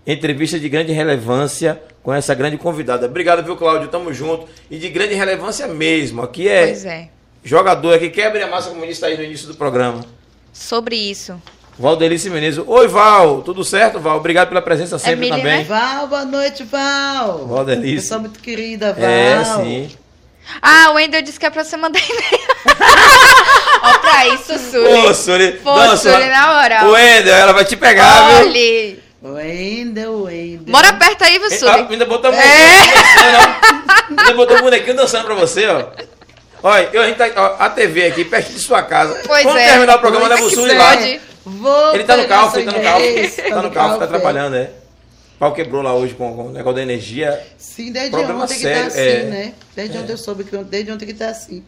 Entrevista de grande relevância com essa grande convidada. Obrigado, viu, Cláudio? Tamo junto. E de grande relevância mesmo. Aqui é, Pois é. jogador aqui, quebra a massa, como disse aí no início do programa. Sobre isso. Valdelice Menezes. Oi, Val. Tudo certo, Val? Obrigado pela presença sempre Emília, também. né? Val, boa noite, Val. Val Delícia. Pessoa muito querida, Val. É, sim. Ah, o Wendel disse que é pra você mandar e-mail. Ó, pra isso, Sully. Ô, Suri. Pô, Não, Suri. na moral. O Wendel, ela vai te pegar, viu? Wendel, Wendel. Bora perto aí, viu, Ah, ainda botou É. bonequinho dançando, ó. Ainda botou bonequinho dançando pra você, ó. Olha, eu, a, gente tá, ó, a TV aqui, perto de sua casa. Pois Quando é. terminar o programa, leva é o que Sully lá. Vou Ele tá no carro, ele tá no carro. Tá no carro, tá é. atrapalhando, é. O pau quebrou lá hoje com, com o negócio da energia. Sim, desde Problema ontem que sério, tá assim, é. né? Desde ontem eu soube que desde ontem que tá assim.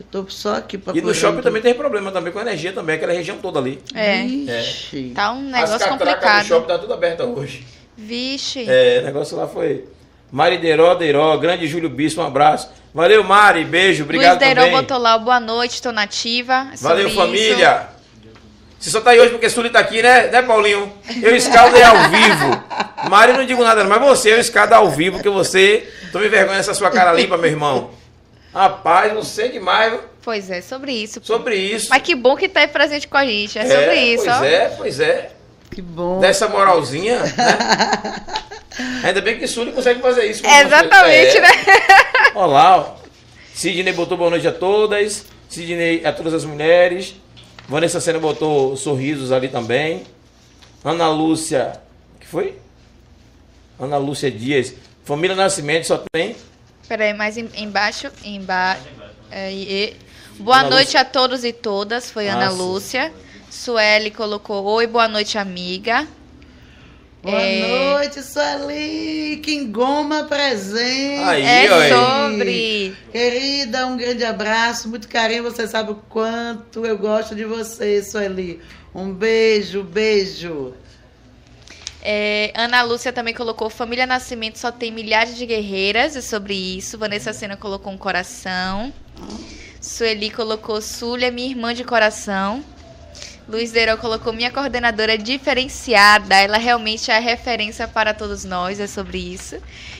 Eu tô só aqui E procurando. no shopping também tem problema também com a energia também, aquela região toda ali. É. Ixi. Tá um As negócio do complicado. shopping tá tudo aberta hoje. Vixe. É, o negócio lá foi. Mari Deiró, Deiró, grande Júlio Bispo, um abraço. Valeu, Mari, beijo, obrigado Luiz Deirão também. botou lá o boa noite, tô nativa. É Valeu, isso. família. Você só tá aí hoje porque Sully tá aqui, né, né, Paulinho? Eu escaldo aí ao vivo. Mari, não digo nada, não, mas você, eu escaldo ao vivo, porque você. Tome vergonha essa sua cara limpa, meu irmão. Rapaz, não sei demais viu? Pois é, sobre isso. sobre isso. Mas que bom que tá aí presente com a gente. É sobre isso, Pois ó. é, pois é. Que bom. Dessa moralzinha, né? Ainda bem que Sully consegue fazer isso. com Exatamente, É. né? Olha lá, ó. Sidney botou boa noite a todas. Sidney a todas as mulheres. Vanessa Sena botou sorrisos ali também. Ana Lúcia. que foi? Ana Lúcia Dias. Família Nascimento só tem. Peraí, mais em- embaixo. Emba... É, e- Boa Ana noite a todos e todas, foi Ah, Ana sim. Lúcia. Sueli colocou oi, boa noite, amiga. Boa É. noite, Sueli. Que engoma presente. Aí, é aí. sobre. Querida, um grande abraço, muito carinho. Você sabe o quanto eu gosto de você, Sueli. Um beijo, beijo. É, Ana Lúcia também colocou Família Nascimento só tem milhares de guerreiras, é sobre isso. Vanessa Sena colocou um coração. Sueli colocou Súlia, minha irmã de coração. Luiz Deirão colocou minha coordenadora diferenciada. Ela realmente é a referência para todos nós, é sobre isso.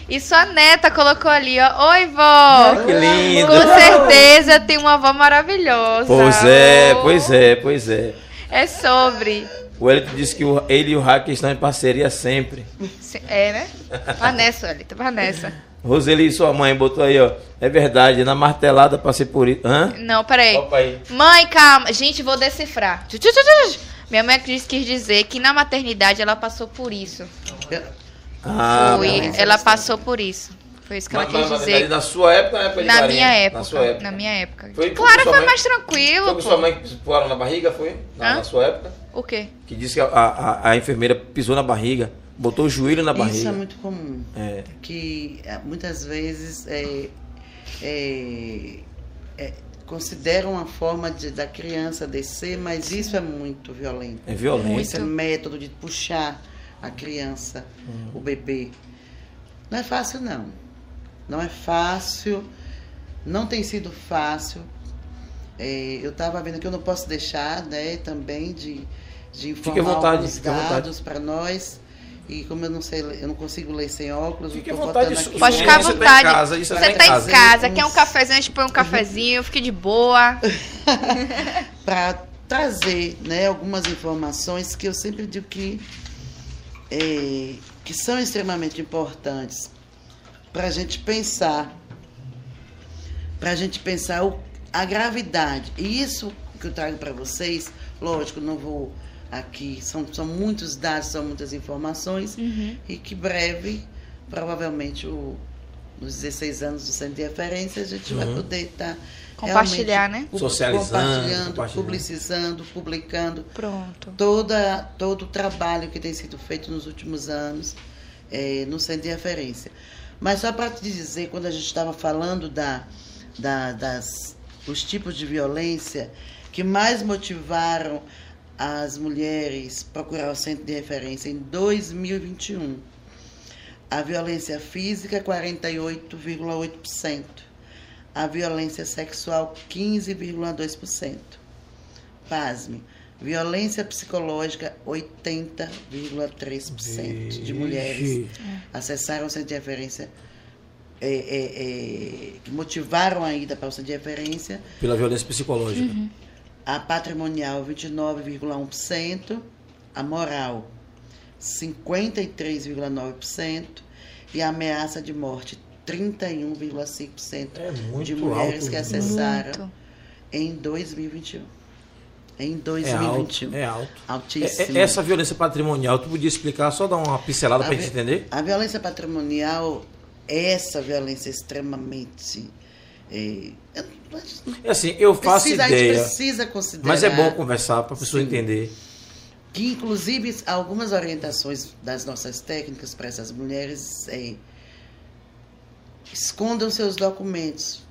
E sua neta colocou ali, ó. Oi, vó! Que lindo. Com certeza tem uma avó maravilhosa. Pois é, pois é, pois é. É sobre. O Elito disse que o- ele e o Hack estão em parceria sempre. Se- É, né? Vanessa, Elita, Vanessa. Roseli, sua mãe, botou aí, ó. É verdade, na martelada passei por isso. Hã? Não, peraí. Opa aí. Mãe, calma. Gente, vou decifrar. Minha mãe quis, quis dizer que na maternidade ela passou por isso. Ah, Foi, ela passou por isso. Foi isso que ela mas- quis mas- dizer. Na sua época, na época de Na minha época. Na sua época. Na minha época. Foi com claro, foi mãe? mais Foi tranquilo. com pô. sua mãe que pularam na barriga, foi? Na, na sua época? O quê? Que disse que a, a, a enfermeira pisou na barriga, botou o joelho na Isso é barriga. muito comum. É. Que eh, muitas vezes é, é, é, consideram uma forma de, da criança descer, mas isso é muito violento. É violência. Esse é método de puxar a criança, Uhum. o bebê. Não é fácil, não. Não é fácil. Não tem sido fácil. É, eu estava vendo que eu não posso deixar né, também de, de Fique à informar vontade, alguns fique à vontade. dados para nós. E como eu não sei, eu não consigo ler sem óculos, Fique eu à tô vontade, botando isso- aqui. Pode ficar à você tá em vontade. casa, você tá em tá em casa. casa, quer um cafezinho, a gente põe um cafezinho, fique de boa. para trazer né, algumas informações que eu sempre digo que, é, que são extremamente importantes para a gente pensar, para a gente pensar o, a gravidade. E isso que eu trago para vocês, lógico, não vou aqui, são, são muitos dados, são muitas informações, e que breve, provavelmente, o, nos 16 anos do Centro de Referência, a gente vai poder estar Compartilhar, né? Socializando, compartilhando, compartilhando. publicizando, publicando Pronto. toda, todo o trabalho que tem sido feito nos últimos anos eh, no centro de referência. Mas só para te dizer, quando a gente estava falando da, da, das, os tipos de violência que mais motivaram as mulheres procurar o centro de referência em 2021, a violência física, 48,8%. A violência sexual, 15,2%. Pasme. Violência psicológica, 80,3% de mulheres acessaram o centro de referência, é, é, é, que motivaram a ida para o centro de referência. Pela violência psicológica. Uhum. A patrimonial, 29,1%. A moral, 53,9%. E a ameaça de morte, 31,5% É de mulheres alto, que acessaram Muito. em 2021. Em É 2021. alto, é alto. Altíssimo. É- é- essa violência patrimonial, tu podia explicar, só dar uma pincelada A pra vi- gente entender? A violência patrimonial, essa violência extremamente. é, eu Assim, eu faço precisa, ideia. Precisa considerar. Mas é bom conversar para a pessoa Sim. entender. Que, inclusive, algumas orientações das nossas técnicas para essas mulheres é escondam seus documentos.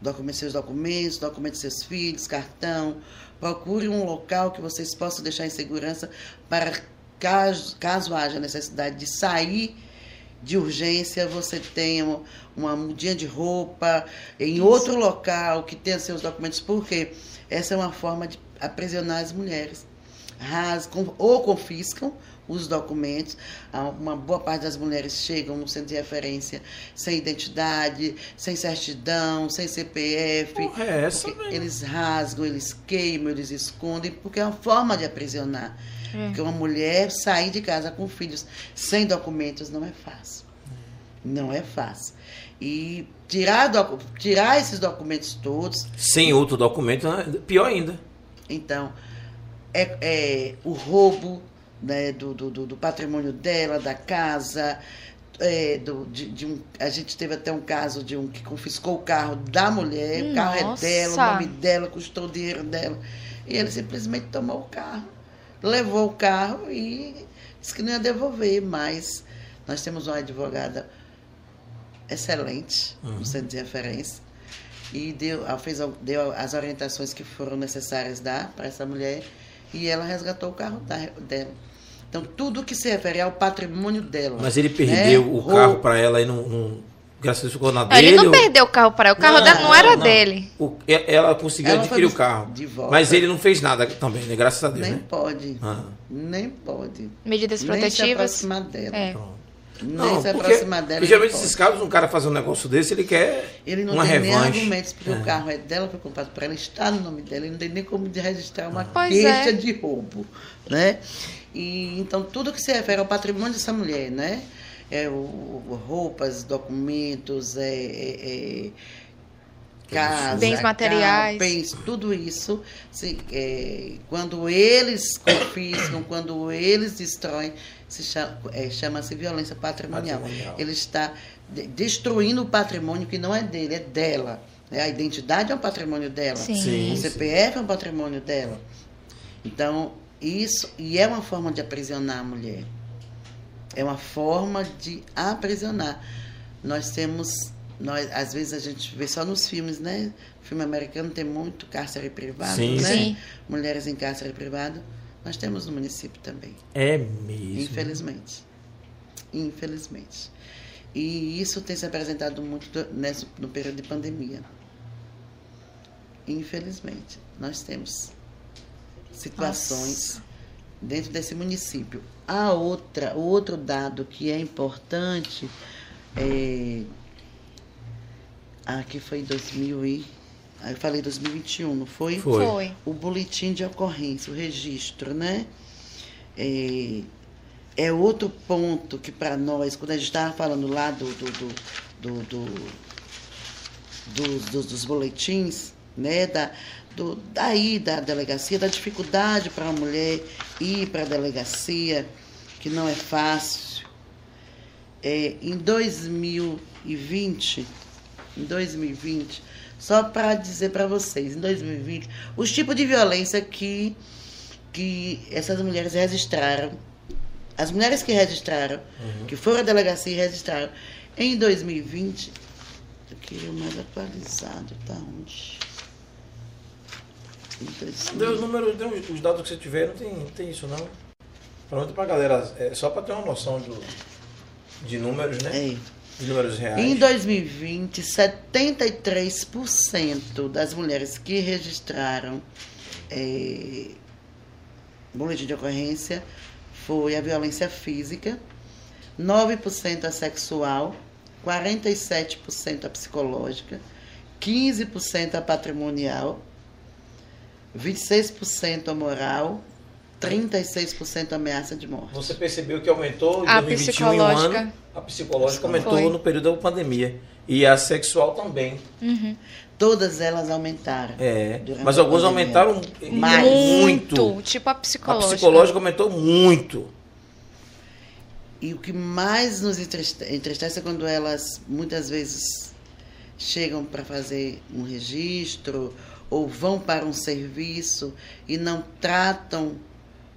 Documente seus documentos, documente seus filhos, cartão. Procure um local que vocês possam deixar em segurança para caso, caso haja necessidade de sair de urgência, você tenha uma, mudinha de roupa em Isso. outro local que tenha seus documentos, porque essa é uma forma de aprisionar as mulheres. Rasgam ou confiscam os documentos. Ah, Uma boa parte das mulheres chegam no centro de referência sem identidade, sem certidão, sem CPF. Porra, é essa, eles rasgam, eles queimam, eles escondem, porque é uma forma de aprisionar. É. Porque uma mulher sair de casa com filhos sem documentos não é fácil. Não é fácil. E tirar, docu- tirar esses documentos todos, Sem outro documento, né? pior ainda. então, é, é o roubo né, do, do, do- patrimônio dela, da casa. é, do- de, de um, a gente teve até um caso de um que confiscou o carro da mulher, o carro é Nossa. dela, o nome dela, custou o dinheiro dela. E ele simplesmente tomou o carro, levou o carro e disse que não ia devolver, mas nós temos uma advogada excelente no centro de referência e deu, fez, deu as orientações que foram necessárias dar para essa mulher e ela resgatou o carro da- dela. Então, tudo que se refere ao patrimônio dela. Mas ele perdeu né? o carro para ela e não, não. Graças a Deus ficou na Não, dele. ele não ou- perdeu o carro para ela. O carro dela não era não. dele. O- e- ela conseguiu Ela adquirir o carro. de volta. Mas ele não fez nada também, né? Graças a Deus, Nem né? pode. Ah, Nem pode. Medidas Nem se protetivas. aproximar dela. É. Nem Não, se porque aproximar dela. geralmente ele esses pode. casos, um cara fazer um negócio desse, ele quer Ele não uma tem nem revanche. argumentos, porque É. o carro é dela, foi comprado por ela, está no nome dela, ele não tem nem como de registrar uma Pois queixa é. de roubo, né? E, então, tudo que se refere ao patrimônio dessa mulher, né? É, roupas, documentos, é, é, é, casa, Bens carro, materiais. bens, tudo isso, se, é, quando eles confiscam, quando eles destroem, se chama, é, chama-se violência patrimonial. Patrimonial. Ele está de- destruindo o patrimônio que não é dele, é dela. né? A identidade é um patrimônio dela. Sim. Sim. O CPF é um patrimônio dela. Então, isso, e é uma forma de aprisionar a mulher. É uma forma de aprisionar. Nós temos, nós, às vezes a gente vê só nos filmes, né? Filme americano tem muito cárcere privado, Sim, né? sim. Mulheres em cárcere privado. Nós temos no município também. É mesmo. Infelizmente. Infelizmente. E isso tem se apresentado muito nesse, no período de pandemia. Infelizmente, nós temos situações dentro desse município. A outra, o outro dado que é importante é aqui foi em 2000 e ah, eu falei 2021, não foi? Foi. Foi. o boletim de ocorrência, o registro, né? É, é outro ponto que para nós, quando a gente estava falando lá do, do, do, do- do- dos boletins, né? Da, do, daí da delegacia, da dificuldade para a mulher ir para a delegacia, que não é fácil. É, em 2020, em 2020, só para dizer para vocês, em 2020, os tipos de violência que, que essas mulheres registraram, as mulheres que registraram, que foram à delegacia e registraram, em 2020, eu queria o mais atualizado, tá onde? Em 2020. Deu os números, deu os dados que você tiver, não tem, tem isso não. Pronto pra galera, é só pra ter uma noção do, de números, né? É. De números reais. Em 2020, 73% das mulheres que registraram é, boletim de ocorrência foi a violência física, 9% a sexual, 47% a psicológica, 15% a patrimonial, 26% a moral, 36% a ameaça de morte. Você percebeu que aumentou em A 2021 em um psicológica. ano? A psicológica aumentou Foi. no período da pandemia. E a sexual também. Uhum. Todas elas aumentaram. É. Durante Mas a alguns pandemia. aumentaram Mais. muito. Tipo a A psicológica. psicológica aumentou muito. E o que mais nos entriste- entristece é quando elas, muitas vezes, chegam para fazer um registro ou vão para um serviço e não tratam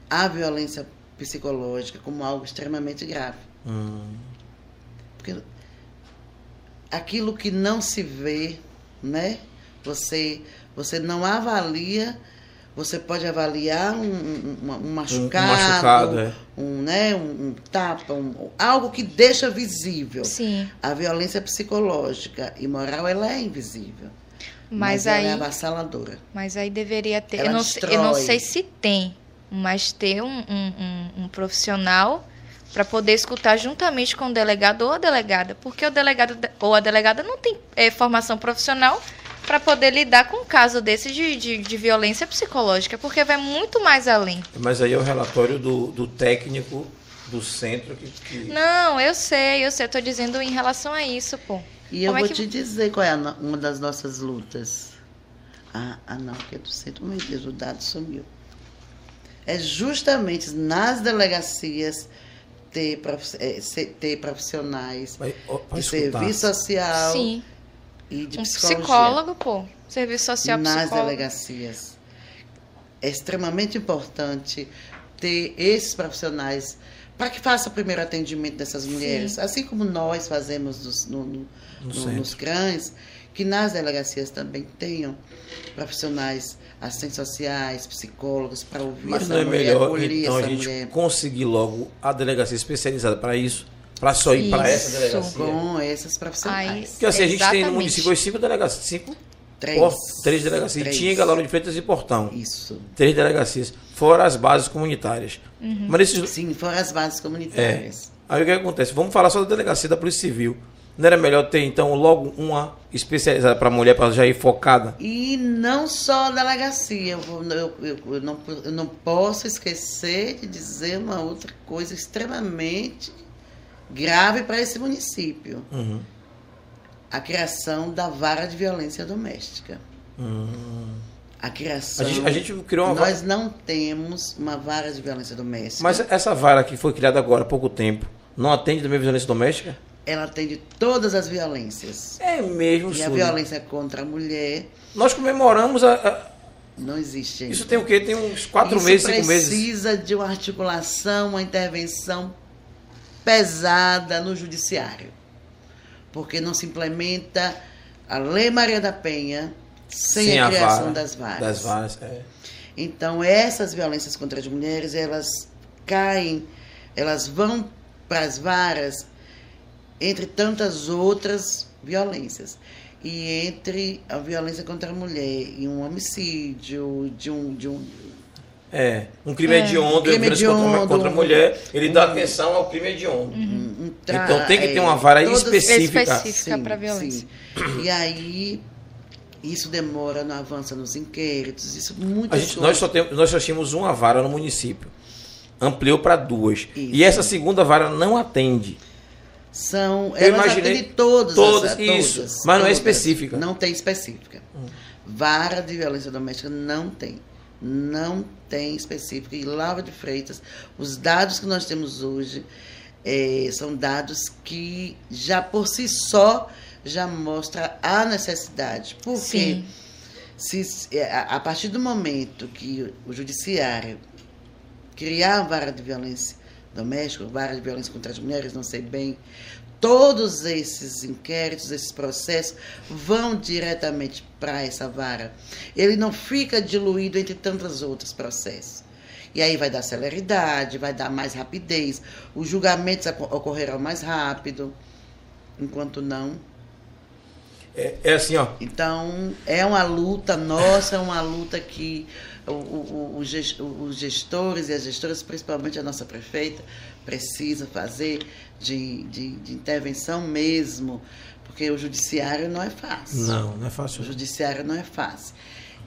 a violência psicológica como algo extremamente grave. Hum. Porque aquilo que não se vê, né? Você, você não avalia. Você pode avaliar um, um, um machucado, Um machucado, é. um, né, um, tapa, um- algo que deixa visível. Sim. A violência psicológica e moral ela é invisível. Mas, ela aí, é avassaladora. mas aí deveria ter. Ela Eu não, eu não sei se tem, mas ter um, um, um- um profissional para poder escutar juntamente com o delegado ou a delegada, porque o delegado de- ou a delegada não tem eh, formação profissional para poder lidar com um caso desse de, de, de violência psicológica, porque vai muito mais além. Mas aí é o relatório do, do técnico do centro que. que- Não, eu sei, eu sei, eu tô dizendo em relação a isso, pô. E eu Como é vou que- te dizer qual é a uma das nossas lutas. Ah, ah, não, que é do centro. Meu Deus, o dado sumiu. É justamente nas delegacias ter, prof- se- ter profissionais Vai, ó, vai de escutar. serviço social Sim, e de um psicologia psicólogo, pô. Serviço social nas psicólogo. delegacias. É extremamente importante ter esses profissionais para que faça o primeiro atendimento dessas mulheres, assim como nós fazemos nos, no- no- No nos CRANs, que nas delegacias também tenham profissionais, assistentes sociais, psicólogos, para ouvir Mas essa não é mulher, melhor então a gente mulher conseguir logo a delegacia especializada para isso, para só ir para essa delegacia. com esses Aí, profissionais. Porque assim, a gente tem no Exatamente. município hoje cinco delegacias, cinco, Três. três delegacias. Três. Tinha Galão de Freitas e Portão. Isso. Três delegacias, fora as bases comunitárias. Uhum. Mas esses, Sim, fora as bases comunitárias. Aí o que acontece? Vamos falar só da delegacia da Polícia Civil. Não era melhor ter, então, logo uma especializada para mulher, para já ir focada? E não só a delegacia, eu, eu- eu- não, eu não posso esquecer de dizer uma outra coisa extremamente grave para esse município: Uhum. a criação da vara de violência doméstica. A A criação. gente, a gente criou uma vara. Nós não temos uma vara de violência doméstica. Mas essa vara que foi criada agora há pouco tempo, não atende também a violência doméstica? Ela atende todas as violências. É mesmo, E a violência contra a mulher Nós comemoramos a, a- não existe ainda. Isso tem o quê? Tem uns quatro Isso meses, cinco meses. precisa de uma articulação, uma intervenção pesada no judiciário. Porque não se implementa a Lei Maria da Penha sem, a, criação vara, das varas. Das varas, é. Então, essas violências contra as mulheres, elas caem, elas vão para as varas entre tantas outras violências. E entre a violência contra a mulher e um homicídio, de um, de um, É, um crime É. hediondo, Crime violência contra, hediondo. contra a mulher, ele dá atenção ao crime hediondo. um tra- Então tem que ter é, uma vara específica. Específica para violência. sim. E aí, isso demora, não avança nos inquéritos, isso muitas A gente, nós, só temos, nós só tínhamos uma vara no município. Ampliou para duas. E Isso. essa segunda vara não atende. São, Eu elas imaginei atendem todas, todas, as- isso, todas, mas não é todas. específica. Hum. Não tem específica. Vara de violência doméstica não tem. Não tem específica. E Laura de Freitas, os dados que nós temos hoje eh, são dados que já por si só já mostra a necessidade. Porque Sim. se, eh, a a partir do momento que o judiciário criar a vara de violência doméstica, vara de violência contra as mulheres, não sei bem, todos esses inquéritos, esses processos vão diretamente para essa vara. Ele não fica diluído entre tantos outros processos. E aí vai dar celeridade, vai dar mais rapidez, os julgamentos ocorrerão mais rápido, enquanto não É, é assim, ó. então, é uma luta nossa, é uma luta que o- o- o- o os gestores e as gestoras, principalmente a nossa prefeita, precisam fazer de, de- de intervenção mesmo, porque o judiciário não é fácil. Não, não é O fácil. judiciário não é fácil.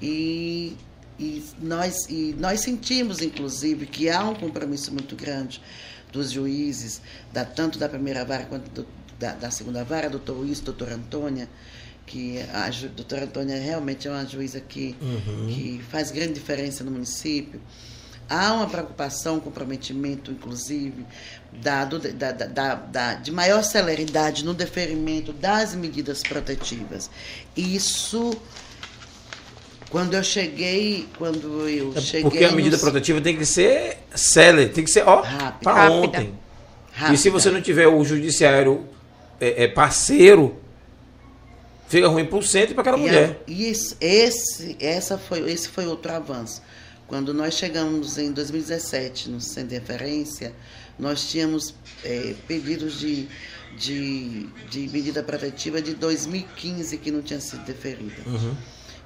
E, e, nós, e nós sentimos, inclusive, que há um compromisso muito grande dos juízes, da, tanto da primeira vara quanto do- da, da segunda vara, doutor Luiz, doutora Antônia, que a doutora Antônia realmente é uma juíza que, que faz grande diferença no município. há uma preocupação, um comprometimento, inclusive, dado da, da, da, de maior celeridade no deferimento das medidas protetivas. Isso, quando eu cheguei, quando eu É cheguei... Porque a medida protetiva tem que ser célere, tem que ser, ó, para Rápida. ontem. E Rápida. se você não tiver o judiciário é, é, parceiro, fica ruim para o centro e para aquela E, mulher. a- e esse, esse, essa foi, esse foi outro avanço. Quando nós chegamos em 2017 no centro de referência, nós tínhamos eh, pedidos de, de, de medida protetiva de 2015 que não tinha sido deferida. Uhum.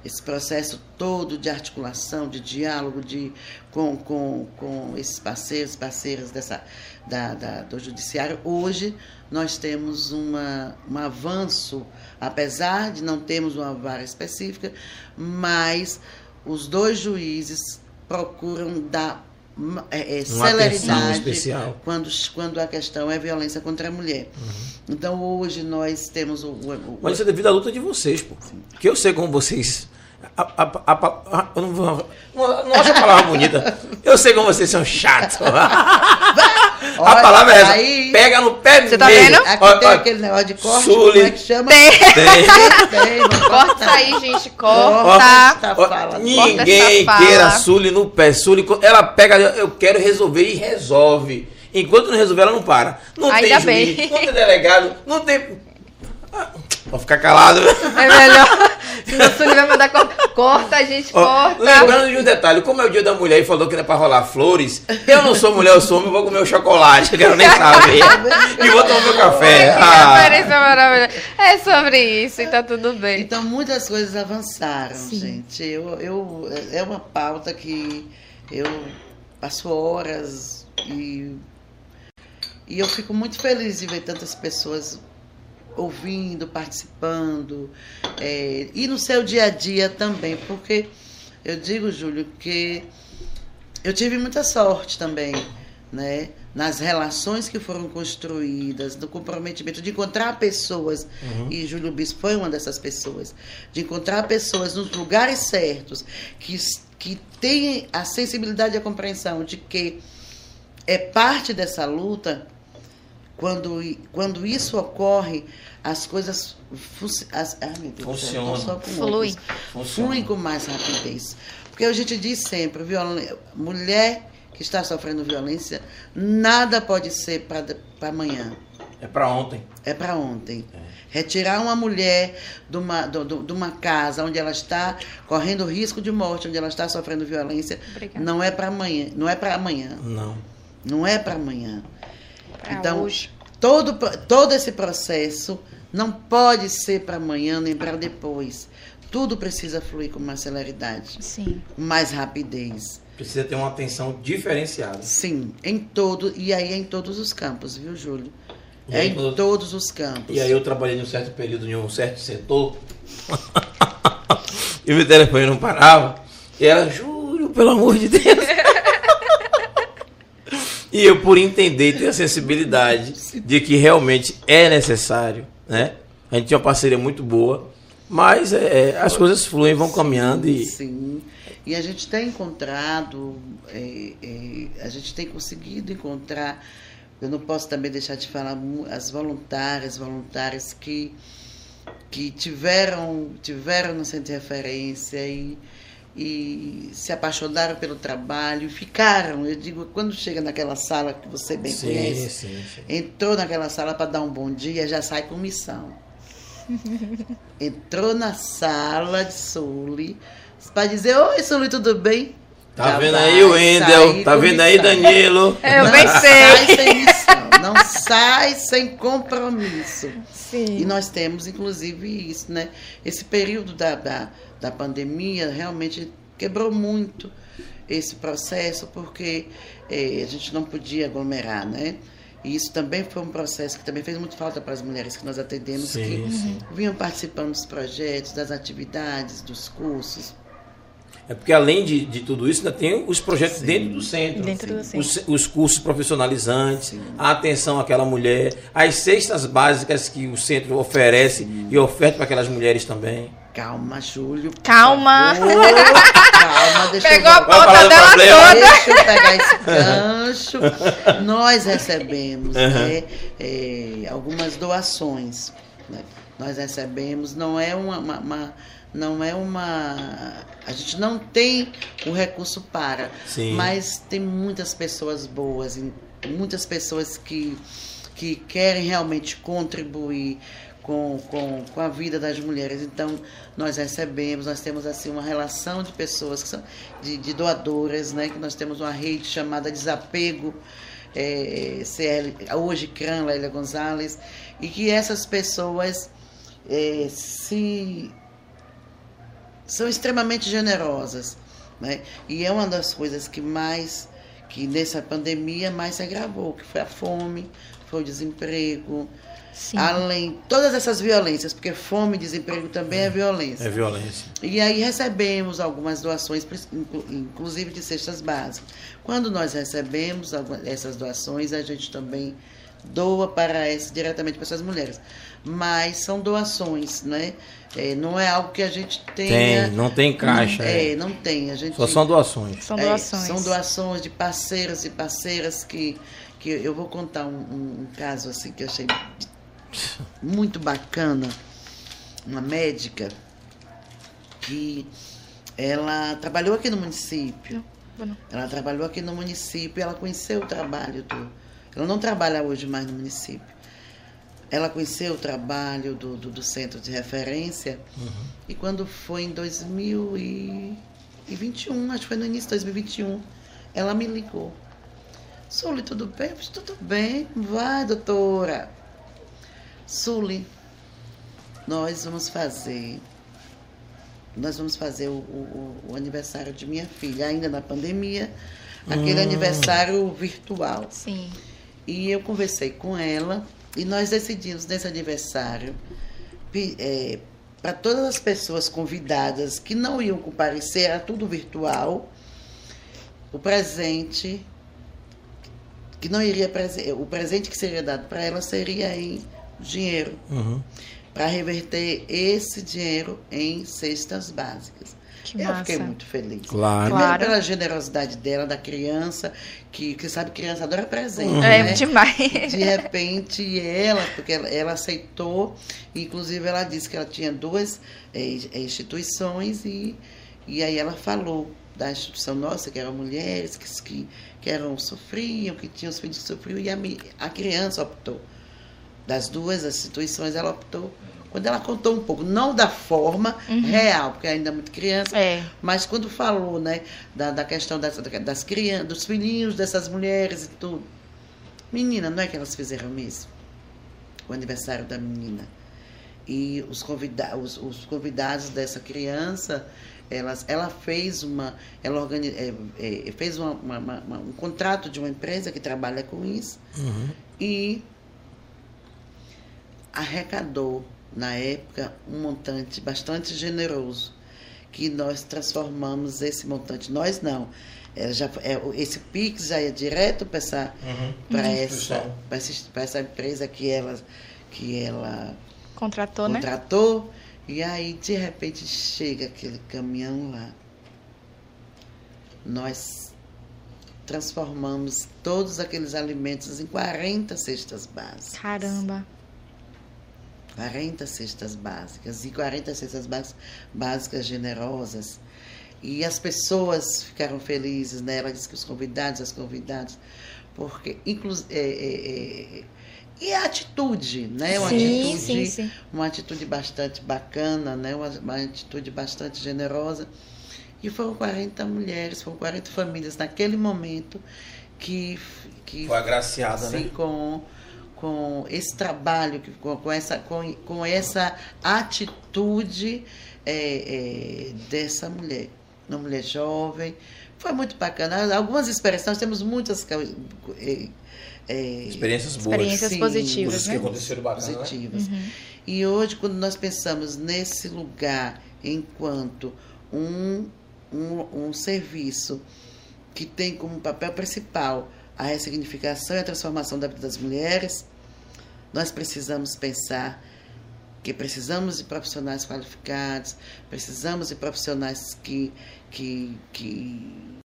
Esse processo todo de articulação, de diálogo de, com, com, com esses parceiros, parceiras dessa, da, da- do judiciário, hoje nós temos uma, um avanço, apesar de não termos uma vara específica, mas os dois juízes procuram dar é, é, celeridade especial. quando, quando a questão é violência contra a mulher. Então hoje nós temos o, o- o- Mas isso é devido à luta de vocês, pô. Que eu sei como vocês. A, a, a, a- a- eu não, vou, não, não acho a palavra bonita. Eu sei como vocês são chatos. a Olha, palavra é essa. aí- Pega no pé Você tá mesmo. vendo? Aqui Olha, tem olha, aquele negócio de corte, Sully. como é que chama? Tem. tem. Tem, Corta aí, gente. Corta. Corta. Fala. ninguém Corta queira. Sully no pé. Sully, ela pega, eu quero resolver e resolve. Enquanto não resolver, ela não para. Não Ainda tem juiz, bem. não tem delegado, não tem. Vou ficar calado. É melhor. Senão o Sully vai mandar corta. Corta, gente, Ó, corta. lembrando de um detalhe, como é o dia da mulher e falou que não é pra rolar flores, eu não sou mulher, eu sou homem, eu vou comer o chocolate, eu quero nem saber. e vou tomar meu café. Que Ah. É sobre isso e tá tudo bem. Então, muitas coisas avançaram, Sim. gente. Eu, eu, é uma pauta que eu passo horas e, e eu fico muito feliz de ver tantas pessoas ouvindo, participando, é, e no seu dia a dia também, porque eu digo, Júlio, que eu tive muita sorte também, né? Nas relações que foram construídas, no comprometimento de encontrar pessoas, e Júlio Bispo foi uma dessas pessoas, de encontrar pessoas nos lugares certos, que, que têm a sensibilidade e a compreensão de que é parte dessa luta, quando, quando isso ocorre, as coisas. As, ai, meu Deus Funcionam. só com Flui. Flui com mais rapidez. Porque a gente diz sempre, mulher que está sofrendo violência, nada pode ser para amanhã. É pra ontem. É para ontem. Retirar uma mulher de uma, do- do- de uma casa onde ela está correndo risco de morte, onde ela está sofrendo violência, Obrigada. não é para amanhã. Não é para amanhã. Não. Não é para amanhã. Pra então, hoje. todo, todo esse processo não pode ser para amanhã nem para depois. Tudo precisa fluir com mais celeridade, Sim. mais rapidez. Precisa ter uma atenção diferenciada. Sim, em todo, e aí é em todos os campos, viu, Júlio? E É em todos os campos. E aí eu trabalhei num certo período em um certo setor. e meu telefone não parava. E ela, Júlio, pelo amor de Deus. e eu, por entender e ter a sensibilidade de que realmente é necessário, né? A gente tinha uma parceria muito boa, mas é, as coisas fluem, vão caminhando e. Sim. E a gente tem encontrado, é, é, a gente tem conseguido encontrar, eu não posso também deixar de falar as voluntárias, voluntárias que, que tiveram, tiveram no centro de referência e, e se apaixonaram pelo trabalho e ficaram. Eu digo, quando chega naquela sala que você bem Sim, conhece, sim, sim. entrou naquela sala para dar um bom dia, já sai com missão. Entrou na sala de Sully para dizer: Oi, Sully, tudo bem? Tá Já vendo vai aí o Wendel? Tá vendo aí, missão. Danilo? Eu não bem sai sem missão, não sai sem compromisso. E Sim. nós temos, inclusive, isso, né? Esse período da, da, da pandemia realmente quebrou muito esse processo, porque eh, a gente não podia aglomerar, né? E isso também foi um processo que também fez muito falta para as mulheres que nós atendemos, Sim, que sim. vinham participando dos projetos, das atividades, dos cursos. É porque além de, de tudo isso, ainda tem os projetos Sim. dentro do centro. Dentro do centro. Os, os cursos profissionalizantes, Sim. a atenção àquela mulher, as cestas básicas que o centro oferece e oferta para aquelas mulheres também. Calma, Júlio. Calma. calma, deixa Pegou eu a ponta dela toda. Deixa eu pegar esse gancho. Nós recebemos uhum. né, é, algumas doações. Né? Nós recebemos, não é uma, uma, uma não é uma. A gente não tem o recurso para, Sim. mas tem muitas pessoas boas, muitas pessoas que, que querem realmente contribuir com, com, com a vida das mulheres. Então, nós recebemos, nós temos assim uma relação de pessoas que são de, de doadoras, né? Que nós temos uma rede chamada Desapego. É, CL, hoje CRAN, Lélia Gonzalez, e que essas pessoas é, se são extremamente generosas. Né? E é uma das coisas que mais, que nessa pandemia mais se agravou, que foi a fome, foi o desemprego, Sim. além todas essas violências, porque fome e desemprego também é, é violência. É violência. E aí recebemos algumas doações, inclusive de cestas básicas. Quando nós recebemos essas doações, a gente também doa para essa, diretamente para essas mulheres. Mas são doações, né? É, não é algo que a gente tenha. Tem, não tem caixa. Não, é, é, não tem. A gente, Só são doações. São doações. É, são doações de parceiros e parceiras que, que eu vou contar um, um, um caso assim que eu achei muito bacana. Uma médica que ela trabalhou aqui no município. Ela trabalhou aqui no município, ela conheceu o trabalho do. Ela não trabalha hoje mais no município ela conheceu o trabalho do, do, do centro de referência uhum. e quando foi em 2021, acho que foi no início de 2021, ela me ligou. Suli, tudo bem? Eu disse, tudo bem, vai, doutora. Suli, nós vamos fazer. Nós vamos fazer o, o, o aniversário de minha filha, ainda na pandemia, aquele hum. aniversário virtual. Sim. E eu conversei com ela e nós decidimos nesse aniversário, é, para todas as pessoas convidadas que não iam comparecer, era tudo virtual, o presente que não iria o presente que seria dado para ela seria em dinheiro uhum. para reverter esse dinheiro em cestas básicas que eu massa. fiquei muito feliz. Claro. Primeiro claro. pela generosidade dela, da criança, que, que sabe criança adora presente. Uhum. É né? demais. De repente, ela, porque ela, ela, aceitou, inclusive ela disse que ela tinha duas é, instituições e, e aí ela falou da instituição nossa, que eram mulheres que, que, que eram, sofriam, que tinham os filhos que sofriam, e a, a criança optou. Das duas instituições, ela optou quando ela contou um pouco, não da forma uhum. real, porque ainda é muito criança, é. mas quando falou né, da, da questão das, das crianças, dos filhinhos dessas mulheres e tudo. Menina, não é que elas fizeram mesmo? O aniversário da menina. E os, convida os, os convidados dessa criança, elas, ela fez uma. Ela organi é, é, fez uma, uma, uma, um contrato de uma empresa que trabalha com isso uhum. e arrecadou na época, um montante bastante generoso, que nós transformamos esse montante. Nós não. É, já, é, esse PIX já é direto para essa, uhum. para uhum. essa, essa, essa empresa que ela, que ela contratou, contratou né? E aí, de repente, chega aquele caminhão lá. Nós transformamos todos aqueles alimentos em 40 cestas básicas. Caramba! 40 cestas básicas e 40 cestas básicas generosas. E as pessoas ficaram felizes, né? Ela disse que os convidados, as convidadas, porque inclusive é, é, é, e a atitude, né? Uma sim, atitude, sim, sim. uma atitude bastante bacana, né? Uma, uma atitude bastante generosa. E foram 40 mulheres, foram 40 famílias naquele momento que que foi agraciada, né? com com esse trabalho, com, com, essa, com, com essa atitude é, é, dessa mulher, uma mulher jovem. Foi muito bacana. Algumas experiências, nós temos muitas é, é, experiências boas. Experiências Sim, positivas, né? que aconteceram bacana, positivas. Uhum. E hoje, quando nós pensamos nesse lugar enquanto um, um, um serviço que tem como papel principal a ressignificação e a transformação da vida das mulheres, nós precisamos pensar que precisamos de profissionais qualificados, precisamos de profissionais que, que, que,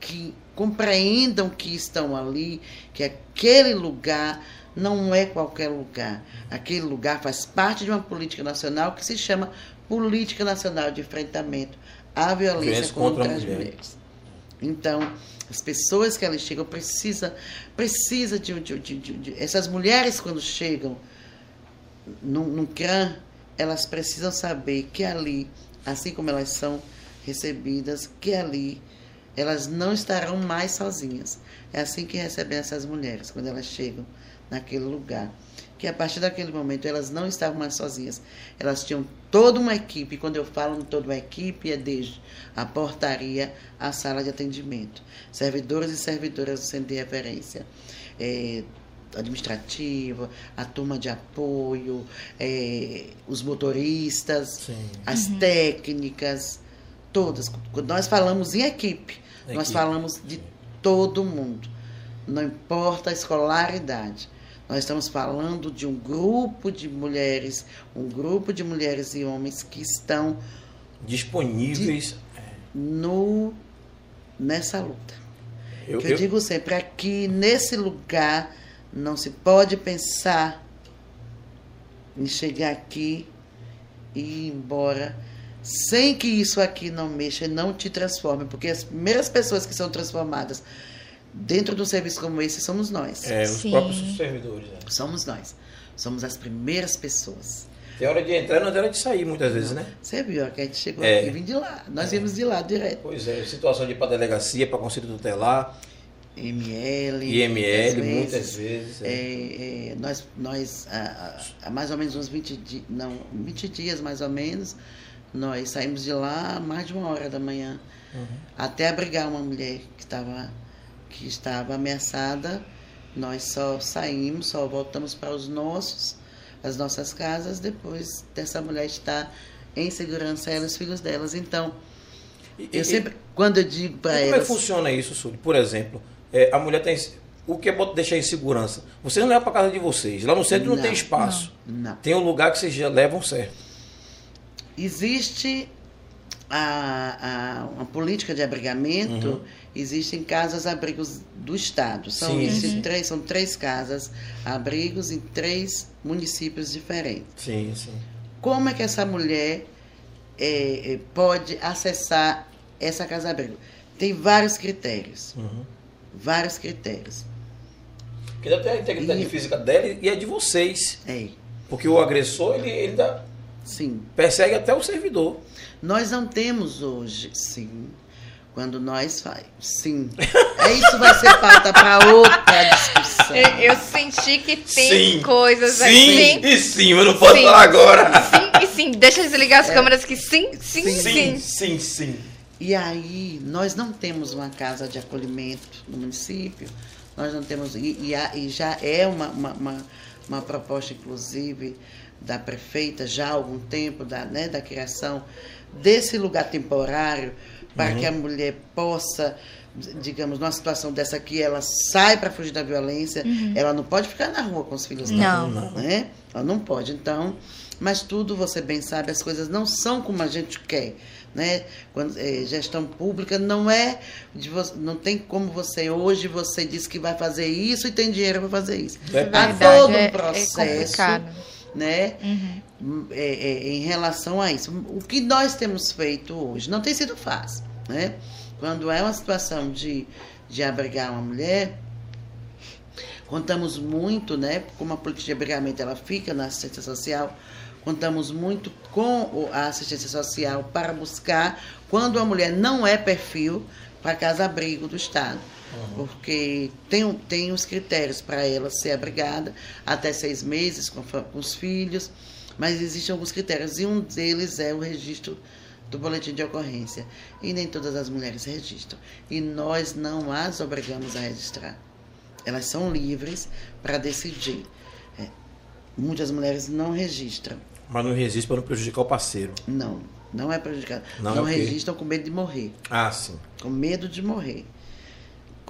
que compreendam que estão ali, que aquele lugar não é qualquer lugar. Aquele lugar faz parte de uma política nacional que se chama Política Nacional de Enfrentamento à Violência, contra contra, as mulher. mulheres. Então, as pessoas que ali chegam precisa, precisa de, de, de, de- essas mulheres quando chegam num, num elas precisam saber que ali, assim como elas são recebidas, que ali elas não estarão mais sozinhas. É assim que recebem essas mulheres quando elas chegam naquele lugar. Que a partir daquele momento elas não estavam mais sozinhas. Elas tinham toda uma equipe. Quando eu falo em toda uma equipe, é desde a portaria à sala de atendimento. Servidores e servidoras do centro de referência. É, administrativa, a turma de apoio, é, os motoristas, Sim. as técnicas, todas. Quando nós falamos em equipe, nós Equipe. falamos de todo mundo. Não importa a escolaridade. Nós estamos falando de um grupo de mulheres, um grupo de mulheres e homens que estão Disponíveis. no nessa luta. Eu, Que eu, eu- digo sempre, aqui nesse lugar não se pode pensar em chegar aqui e ir embora sem que isso aqui não mexa e não te transforme, porque as primeiras pessoas que são transformadas dentro de um serviço como esse somos nós. é, os Sim. próprios servidores. né? Somos nós. Somos as primeiras pessoas. Tem hora de entrar não tem hora de sair, muitas vezes, né? Você viu que a gente chegou É. aqui e vim de lá. Nós viemos de lá direto. Pois é, situação de ir para delegacia, para conselho tutelar, ML. IML, muitas muitas vezes. é. É, é, nós, nós há, há mais ou menos uns 20 dias, não, 20 dias mais ou menos, nós saímos de lá mais de uma hora da manhã, Uhum. até abrigar uma mulher que estava, que estava ameaçada. Nós só saímos, só voltamos para os nossos, as nossas casas, depois dessa mulher estar em segurança, ela e os filhos delas. Então, E- eu e- sempre, quando eu digo para como é que elas. funciona isso, Sully? Por exemplo, é, a mulher tem. O que é bom deixar em segurança? Vocês não levam para casa de vocês. Lá no centro não, Não, tem espaço. Não. Tem um lugar que vocês já levam certo. Existe a, a- uma política de abrigamento, Uhum. Existem casas abrigos do Estado. São, Sim, existem sim. três, são três casas abrigos em três municípios diferentes. Sim, sim. Como é que essa mulher eh, eh, pode acessar essa casa abrigo? Tem vários critérios. Uhum. Vários critérios. Porque deve ter a integridade E- física dela e a de vocês. É, Porque o agressor, ele, ele dá- sim. persegue até o servidor. Nós não temos hoje, sim. Quando nós faz, sim. É isso vai ser pauta para outra discussão. Eu, eu senti que tem Sim. coisas sim, aí. e sim, mas não posso Sim. falar agora. Sim, e sim. Deixa eu desligar as câmeras que sim, sim, sim. Sim, sim, sim. E aí, nós não temos uma casa de acolhimento no município, nós não temos, e, e e já é uma, uma, uma, uma proposta, inclusive, da prefeita, já há algum tempo, da, né, da criação desse lugar temporário, para que a mulher possa, digamos, numa situação dessa aqui, ela sai para fugir da violência, ela não pode ficar na rua com os filhos Não. né? Ela não pode. Então, mas tudo você bem sabe, as coisas não são como a gente quer, né? Quando eh, gestão pública não é de vo- não tem como você hoje você diz que vai fazer isso e tem dinheiro para fazer isso. É Há Verdade, todo um é- é processo, complicado. Né? Uhum. é, é, em relação a isso. O que nós temos feito hoje não tem sido fácil, né? Quando é uma situação de, de abrigar uma mulher, contamos muito, né? Como a política de abrigamento ela fica na assistência social, contamos muito com a assistência social para buscar quando a mulher não é perfil para casa-abrigo do Estado. Porque tem, tem os critérios para ela ser abrigada até seis meses com, com os filhos, mas existem alguns critérios e um deles é o registro do boletim de ocorrência. E nem todas as mulheres registram. E nós não as obrigamos a registrar. Elas são livres para decidir. É, muitas mulheres não registram. Mas não resiste para não prejudicar o parceiro. Não, não é prejudicado. Não, Não, ok. registram com medo de morrer. Ah, sim. Com medo de morrer.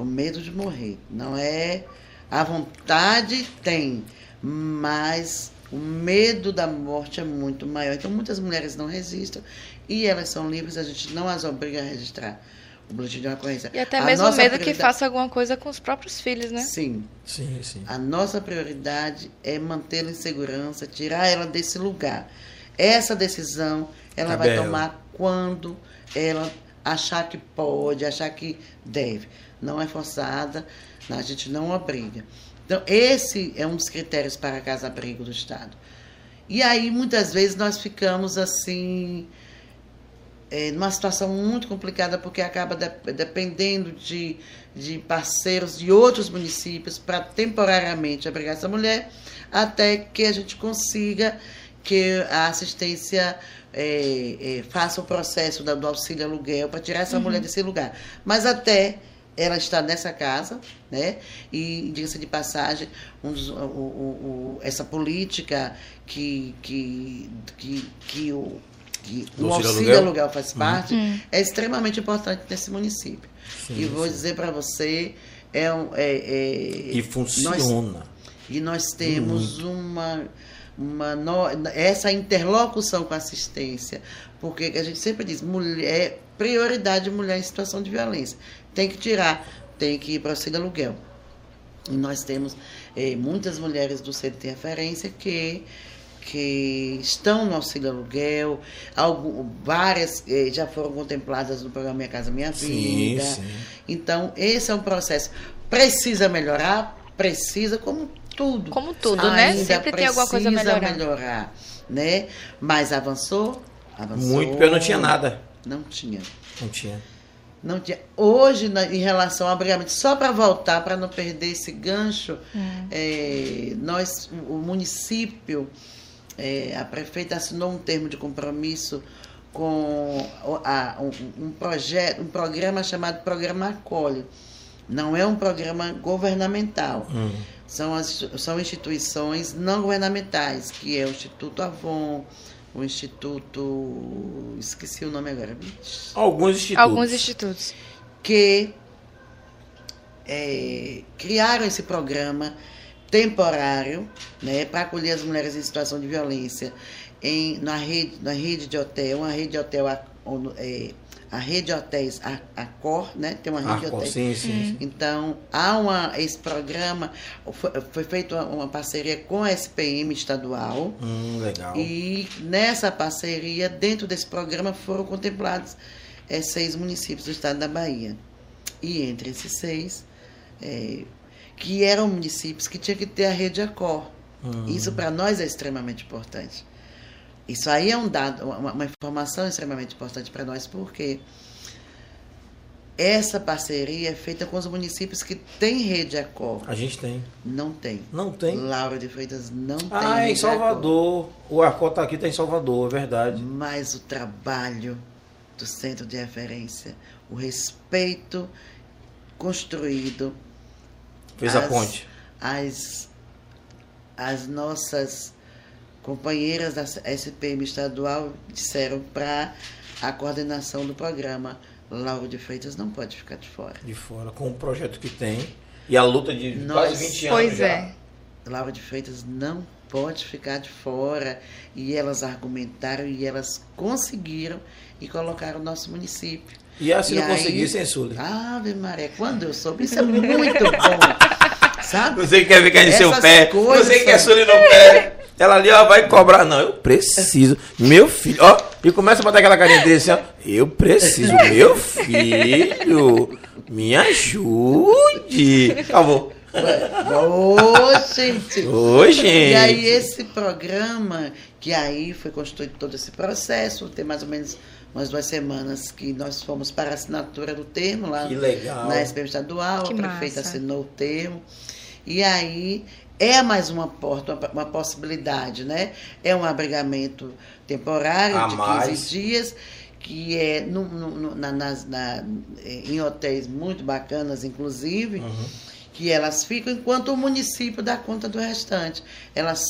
Com medo de morrer. Não é. A vontade tem, mas o medo da morte é muito maior. Então, muitas mulheres não resistem e elas são livres, a gente não as obriga a registrar o boletim de ocorrência. E até mesmo o medo que faça alguma coisa com os próprios filhos, né? Sim. Sim, sim. A nossa prioridade é mantê-la em segurança, tirar ela desse lugar. Essa decisão ela vai tomar quando ela achar que pode, achar que deve. Não é forçada, a gente não obriga. Então, esse é um dos critérios para a casa-abrigo do Estado. E aí, muitas vezes, nós ficamos assim, é, numa situação muito complicada, porque acaba de, dependendo de, de parceiros de outros municípios para temporariamente abrigar essa mulher, até que a gente consiga que a assistência é, é, faça o processo do auxílio aluguel para tirar essa uhum. mulher desse lugar. Mas até ela está nessa casa, né? E diga-se de passagem, um dos, o, o, o, essa política que, que, que, que o, que o auxílio, aluguel faz uhum. parte uhum. é extremamente importante nesse município. Sim, e vou sim. dizer para você, é, um, é, é, e funciona. Nós, e nós temos muito. uma uma no, essa interlocução com a assistência, porque a gente sempre diz, mulher, prioridade mulher em situação de violência. Tem que tirar, tem que ir para o auxílio aluguel. E nós temos eh, muitas mulheres do centro de referência que que estão no auxílio aluguel, algum, várias eh, já foram contempladas no programa Minha Casa Minha Vida. Sim, sim. Então, esse é um processo. Precisa melhorar? Precisa, como tudo. Como tudo, né? Sempre tem alguma coisa a melhorar. melhorar. né? Mas avançou, avançou. Muito, porque eu não tinha nada. Não tinha. Não tinha. Não tinha. Hoje, na, em relação ao abrigamento, só para voltar, para não perder esse gancho, hum. é, nós, o município, é, a prefeita assinou um termo de compromisso com a, um, um, projeto, um programa chamado Programa Acolhe. Não é um programa governamental. Hum são, as, são instituições não governamentais, que é o Instituto Avon, o Instituto. Esqueci o nome agora. Alguns institutos. Alguns institutos. Que é, criaram esse programa temporário né, para acolher as mulheres em situação de violência em, na, rede, na rede de hotel, uma rede de hotel é, a rede de hotéis, a, a Cor, né? Tem uma rede de hotéis. Sim, sim, Então, há uma, esse programa, foi, foi feita uma, uma, parceria com a SPM estadual. Hum, legal. E nessa parceria, dentro desse programa, foram contemplados é, seis municípios do estado da Bahia. E entre esses seis, é, que eram municípios que tinham que ter a rede Acor. Hum. Isso para nós é extremamente importante. Isso aí é um dado, uma, uma informação extremamente importante para nós, porque essa parceria é feita com os municípios que têm rede Acor. A gente tem. Não tem. Não tem. Laura de Freitas não ah, tem. Ah, em Salvador. O Acor está aqui, está em Salvador, é verdade. Mas o trabalho do centro de referência, o respeito construído. Fez as, a ponte. As, as nossas companheiras da SPM estadual disseram para a coordenação do programa, Lauro de Freitas não pode ficar de fora. De fora, com o projeto que tem e a luta de Nós, quase 20 anos pois já. É. Lauro de Freitas não pode ficar de fora e elas argumentaram e elas conseguiram e colocaram o nosso município. E assim e não conseguissem, Sully? Ave Maria, quando eu soube, isso é muito bom. Sabe? Você quer ficar em seu pé, você quer Sully no pé. Ela ali, ó, vai cobrar. Não, eu preciso. Meu filho, ó. E começa a botar aquela carinha desse, ó. Eu preciso, meu filho. Me ajude. Acabou. Ô, gente. Ô, gente. E aí, esse programa, que aí foi construído todo esse processo, tem mais ou menos umas duas semanas que nós fomos para a assinatura do termo lá na SPM estadual, que a prefeita massa. assinou o termo. E aí é mais uma porta, uma, uma possibilidade, né? É um abrigamento temporário A de 15 mais. dias, que é no, no, na, nas, na, em hotéis muito bacanas, inclusive, uhum. que elas ficam enquanto o município dá conta do restante. Elas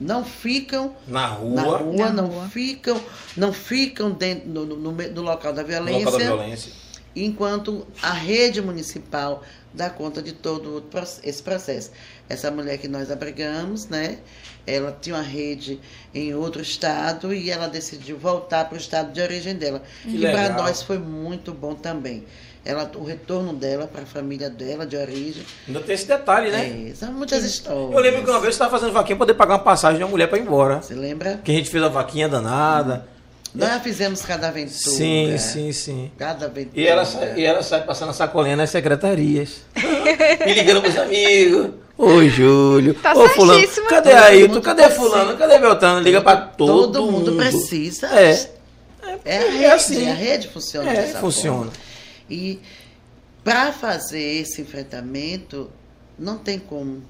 não ficam na rua, na rua na não rua. ficam, não ficam dentro no, no, no, local da violência. No local da violência enquanto a rede municipal dá conta de todo esse processo. Essa mulher que nós abrigamos, né? Ela tinha uma rede em outro estado e ela decidiu voltar para o estado de origem dela. Que e para nós foi muito bom também. Ela, o retorno dela para a família dela, de origem. Ainda tem esse detalhe, né? É, são muitas histórias. Eu lembro que uma vez você estava fazendo vaquinha para poder pagar uma passagem de uma mulher para ir embora. Você lembra? Que a gente fez a vaquinha danada. Nós já fizemos cada aventura. Sim, sim, sim. Cada aventura. E ela, sai, e ela sai passando a sacolinha nas secretarias. Me ligando pros amigos. Oi, Júlio. Tá Ô, fulano. Cadê Ailton? Cadê fulano? Cadê Beltrano? Liga pra todo, todo mundo. mundo precisa. É. É, é a rede, é assim. a rede funciona é, dessa funciona. Forma. E para fazer esse enfrentamento, não tem como.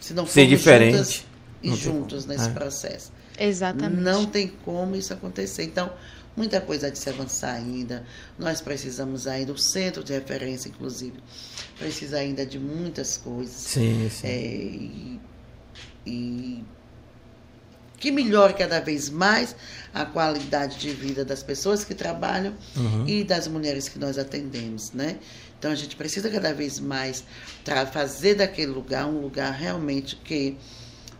Se não Ser diferente. e juntos nesse é. processo. Exatamente. Não tem como isso acontecer. Então, muita coisa de se avançar ainda. Nós precisamos ainda, o centro de referência, inclusive, precisa ainda de muitas coisas. Sim, sim. É, e, e que melhore cada vez mais a qualidade de vida das pessoas que trabalham uhum. e das mulheres que nós atendemos, né? Então a gente precisa cada vez mais fazer daquele lugar um lugar realmente que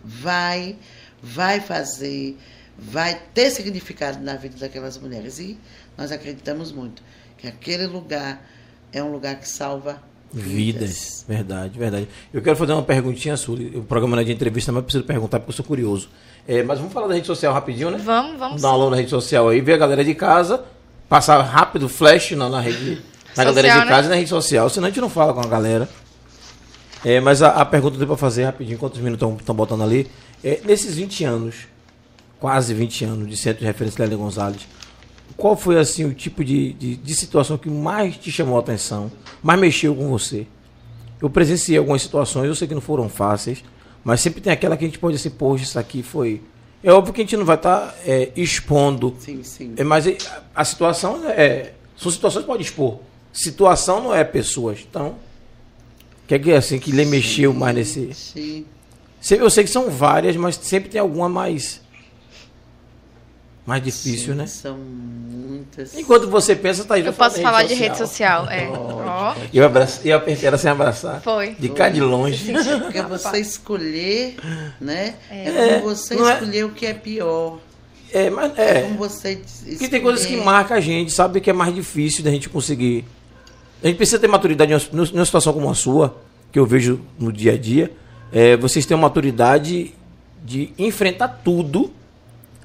vai vai fazer, vai ter significado na vida daquelas mulheres. E nós acreditamos muito que aquele lugar é um lugar que salva vidas. vidas. Verdade, verdade. Eu quero fazer uma perguntinha sua. O programa não é de entrevista, mas preciso perguntar porque eu sou curioso. É, mas vamos falar da rede social rapidinho, né? Vamos, vamos. Dar uma aula na rede social aí, ver a galera de casa, passar rápido flash na, na rede. Na social, galera de né? casa e na rede social, senão a gente não fala com a galera. É, mas a, a pergunta que eu para fazer rapidinho, enquanto os meninos estão botando ali, é, nesses 20 anos, quase 20 anos de Centro de Referência Lélia Gonzalez, qual foi assim o tipo de, de, de, situação que mais te chamou a atenção, mais mexeu com você? Eu presenciei algumas situações, eu sei que não foram fáceis, mas sempre tem aquela que a gente pode dizer, poxa, isso aqui foi. É óbvio que a gente não vai estar tá, é, expondo. Sim, sim. É, mas a, a situação é. São situações que pode expor. Situação não é pessoas. Então, o que é que assim que lhe mexeu mais nesse. Sim. Eu sei que são várias, mas sempre tem alguma mais. Mais difícil, Sim, né? São muitas. Enquanto você pensa, tá aí. Eu posso falar de rede social, é. Oh. Eu, abraço, eu apertei ela sem abraçar. Foi. De cá de longe. Porque você escolher, né? É, é como você é- escolher é... o que é pior. É, mas é. é como você escolher... Porque tem coisas que marcam a gente, sabe? Que é mais difícil da gente conseguir. A gente precisa ter maturidade numa situação como a sua, que eu vejo no dia a dia é, vocês têm uma maturidade de enfrentar tudo,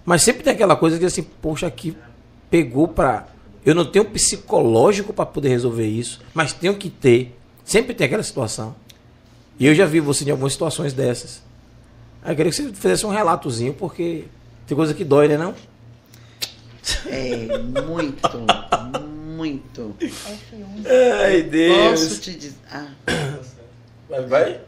mas sempre tem aquela coisa que assim, poxa, aqui pegou pra. Eu não tenho psicológico para poder resolver isso, mas tenho que ter. Sempre tem aquela situação. E eu já vi você em algumas situações dessas. Aí eu queria que você fizesse um relatozinho, porque tem coisa que dói, né não? É, muito, muito. Ai, Deus. Posso te dizer. Ah. Vai, vai?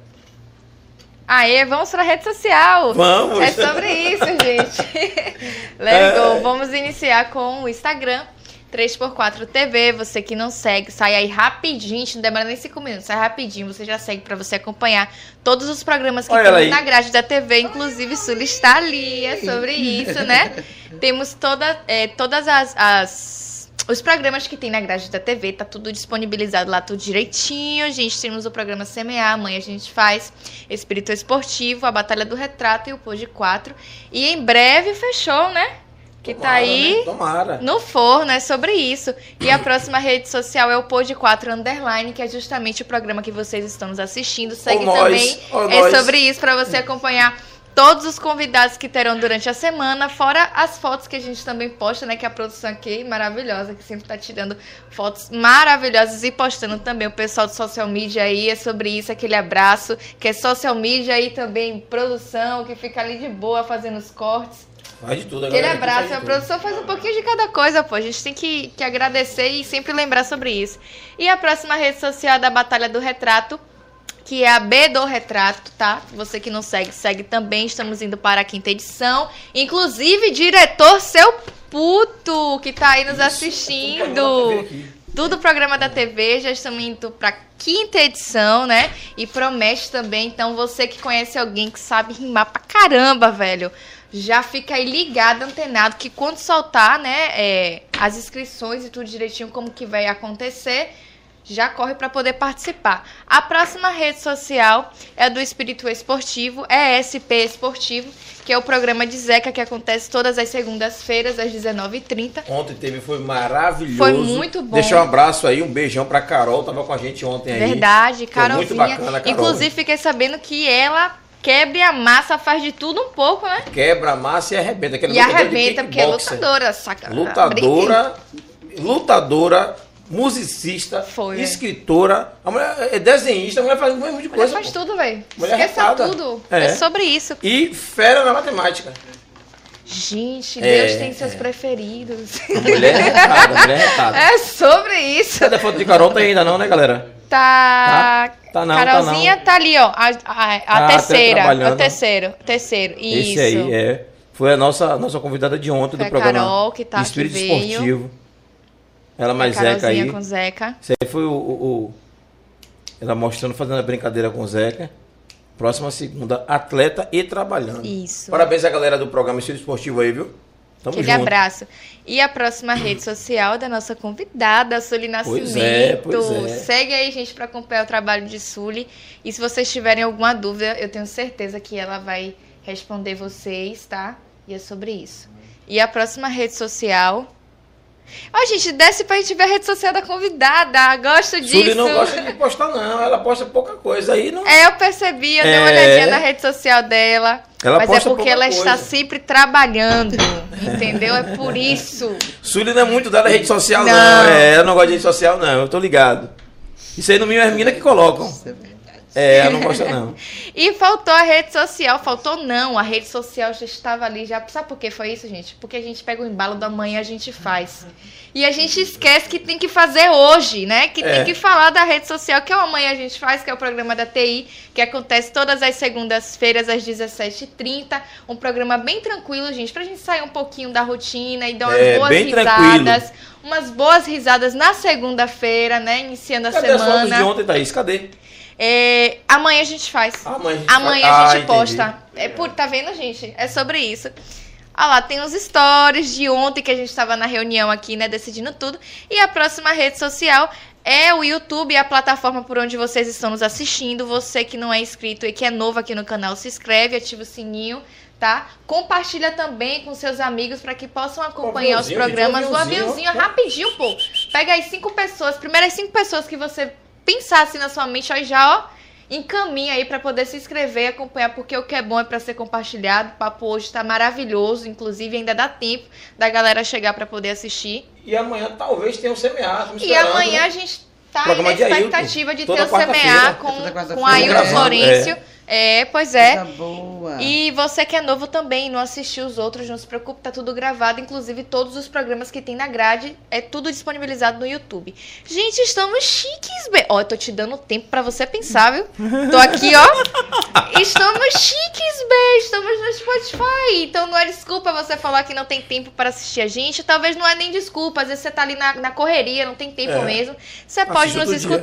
Aê, vamos para a rede social. Vamos. É sobre isso, gente. Let go. É. Vamos iniciar com o Instagram. 3x4 TV, você que não segue, sai aí rapidinho, não demora nem 5 minutos, sai rapidinho, você já segue para você acompanhar todos os programas que Olha tem na grade da TV, inclusive Sul está ali, é sobre isso, né? Temos toda, é, todas as, as os programas que tem na grade da TV, tá tudo disponibilizado lá, tudo direitinho. A gente temos o programa CMA, amanhã a gente faz Espírito Esportivo, a Batalha do Retrato e o Pô de 4. E em breve fechou, né? Que tá Tomara, tá aí né? Tomara. no forno, é sobre isso. E a próxima rede social é o Pod 4 Underline, que é justamente o programa que vocês estão nos assistindo. Segue também. é sobre isso, para você acompanhar todos os convidados que terão durante a semana, fora as fotos que a gente também posta, né? Que a produção aqui maravilhosa, que sempre tá tirando fotos maravilhosas e postando também o pessoal do social media aí. É sobre isso, aquele abraço, que é social media e também produção, que fica ali de boa fazendo os cortes. Faz de tudo agora. Aquele abraço, a produção faz um pouquinho de cada coisa, pô. A gente tem que, que agradecer e sempre lembrar sobre isso. E a próxima rede social é da Batalha do Retrato que é a B do Retrato, tá? Você que não segue, segue também. Estamos indo para a quinta edição. Inclusive, diretor seu puto, que tá aí nos Isso, assistindo. Tudo programa da TV, já estamos indo para quinta edição, né? E promete também, então você que conhece alguém que sabe rimar pra caramba, velho. já fica aí ligado, antenado, que quando soltar, né, é, as inscrições e tudo direitinho, como que vai acontecer, já corre para poder participar. A próxima rede social é do Espírito Esportivo, é SP Esportivo, que é o programa de Zeca que acontece todas as segundas-feiras às 19h30. Ontem teve, foi maravilhoso. Foi muito bom. Deixa um abraço aí, um beijão pra Carol, tava com a gente ontem aí. Verdade, Foi Carolzinha. muito bacana, Carol. Inclusive, fiquei sabendo que ela quebra a massa, faz de tudo um pouco, né? Quebra a massa e arrebenta. E arrebenta, porque é lutadora, saca? Lutadora, lutadora, musicista, Foi. escritora, a mulher é desenhista, a mulher faz um monte de Mulher coisa. faz pô. tudo, velho. Mulher Esqueça arretada. tudo. É. É. sobre isso. E fera na matemática. Gente, É, Deus tem seus é. preferidos. A mulher é retada, mulher é retada. É sobre isso. Cadê a foto de Carol? Tá ainda não, né, galera? Tá. Tá? Tá não, tá Carolzinha não. tá, ali, ó. A, a, a Ah, tá terceira. o terceiro. Terceiro. Isso. Esse aí é. Foi a nossa, nossa convidada de ontem Foi do programa Carol que tá, Espírito que veio. Ela A mais Zeca aí. com Zeca. Esse aí foi o, o- o- Ela mostrando, fazendo a brincadeira com o Zeca. Próxima segunda, atleta e trabalhando. Isso. Parabéns à galera do programa Espírito Esportivo aí, viu? Tamo Aquele junto. abraço. E a próxima rede social da nossa convidada, a Sully Nascimento. Pois é, pois é. Segue aí, gente, para acompanhar o trabalho de Sully. E se vocês tiverem alguma dúvida, eu tenho certeza que ela vai responder vocês, tá? E é sobre isso. E a próxima rede social. Ó, gente, desce pra gente ver a rede social da convidada. Gosto disso. Sully não gosta de postar, não. Ela posta pouca coisa aí. Não... É, eu percebi, eu dei uma É. olhadinha na rede social dela. Ela mas é porque ela coisa. está sempre trabalhando. entendeu? É por isso. Sully não é muito dela rede social, não. Não. É, ela não gosta de rede social, não. Eu tô ligado. Isso aí no mínimo é as meninas que colocam. Isso é. É, não gosta, não. E faltou a rede social, faltou não, a rede social já estava ali, já. Sabe por que foi isso, gente? Porque a gente pega o embalo do amanhã a gente faz. E a gente esquece que tem que fazer hoje, né? Que É. tem que falar da rede social, que é o amanhã a gente faz, que é o programa da TI, que acontece todas as segundas-feiras às 17h30. Um programa bem tranquilo, gente, pra gente sair um pouquinho da rotina e dar umas É, boas risadas. Umas boas risadas na segunda-feira, né? Iniciando a Cadê as fotos de semana. ontem, Thaís? Cadê? É, amanhã a gente faz. Amanhã a gente, Amanhã a Ah, gente entendi. posta. É por, tá vendo, gente? É sobre isso. Olha lá, tem os stories de ontem que a gente estava na reunião aqui, né, decidindo tudo. E a próxima rede social é o YouTube, a plataforma por onde vocês estão nos assistindo. Você que não é inscrito e que é novo aqui no canal, se inscreve, ativa o sininho, tá? Compartilha também com seus amigos para que possam acompanhar os aviãozinho, programas. O um aviãozinho, aviãozinho, ó. rapidinho, pô. Pega aí cinco pessoas, primeiras cinco pessoas que você pensar assim na sua mente, ó, e já, ó, encaminha aí para poder se inscrever e acompanhar, porque o que é bom é para ser compartilhado. O papo hoje está maravilhoso, inclusive ainda dá tempo da galera chegar para poder assistir. E amanhã talvez tenha um CMA. estamos E amanhã né? a gente tá aí de na expectativa de toda ter o CMA quarta-feira. com, com Ailton Florencio. É. pois é. Coisa boa. E você que é novo também, e não assistiu os outros, não se preocupe, tá tudo gravado. Inclusive, todos os programas que tem na grade, é tudo disponibilizado no YouTube. Gente, estamos chiques, be... Ó, eu tô te dando tempo pra você pensar, viu? Tô aqui, ó. Estamos chiques, be... Estamos no Spotify. Então não é desculpa você falar que não tem tempo para assistir a gente. Talvez não é nem desculpa. Às vezes você tá ali na, na correria, não tem tempo É. mesmo. Você pode Assiste nos outro dia.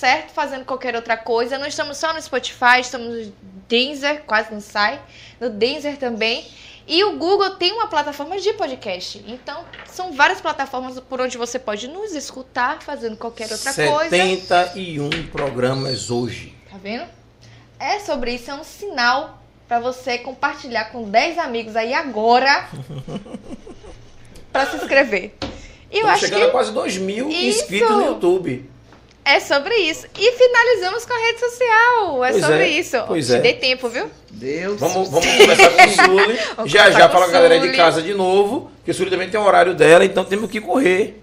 Certo? Fazendo qualquer outra coisa. Não estamos só no Spotify, estamos no Deezer, quase não sai. No Deezer também. E o Google tem uma plataforma de podcast. Então, são várias plataformas por onde você pode nos escutar fazendo qualquer outra coisa. 71 programas hoje. Tá vendo? É sobre isso, é um sinal pra você compartilhar com 10 amigos aí agora pra se inscrever. E eu Estamos acho chegando a que quase 2 mil Isso. inscritos no YouTube. É sobre isso. E finalizamos com a rede social. É Pois sobre é, isso. pois Te é. dei tempo, viu? Deus. Vamos, vamos conversar com o Sully. Vamos já já fala com a galera de casa de novo. Que o Sully também tem o horário dela, então temos que correr.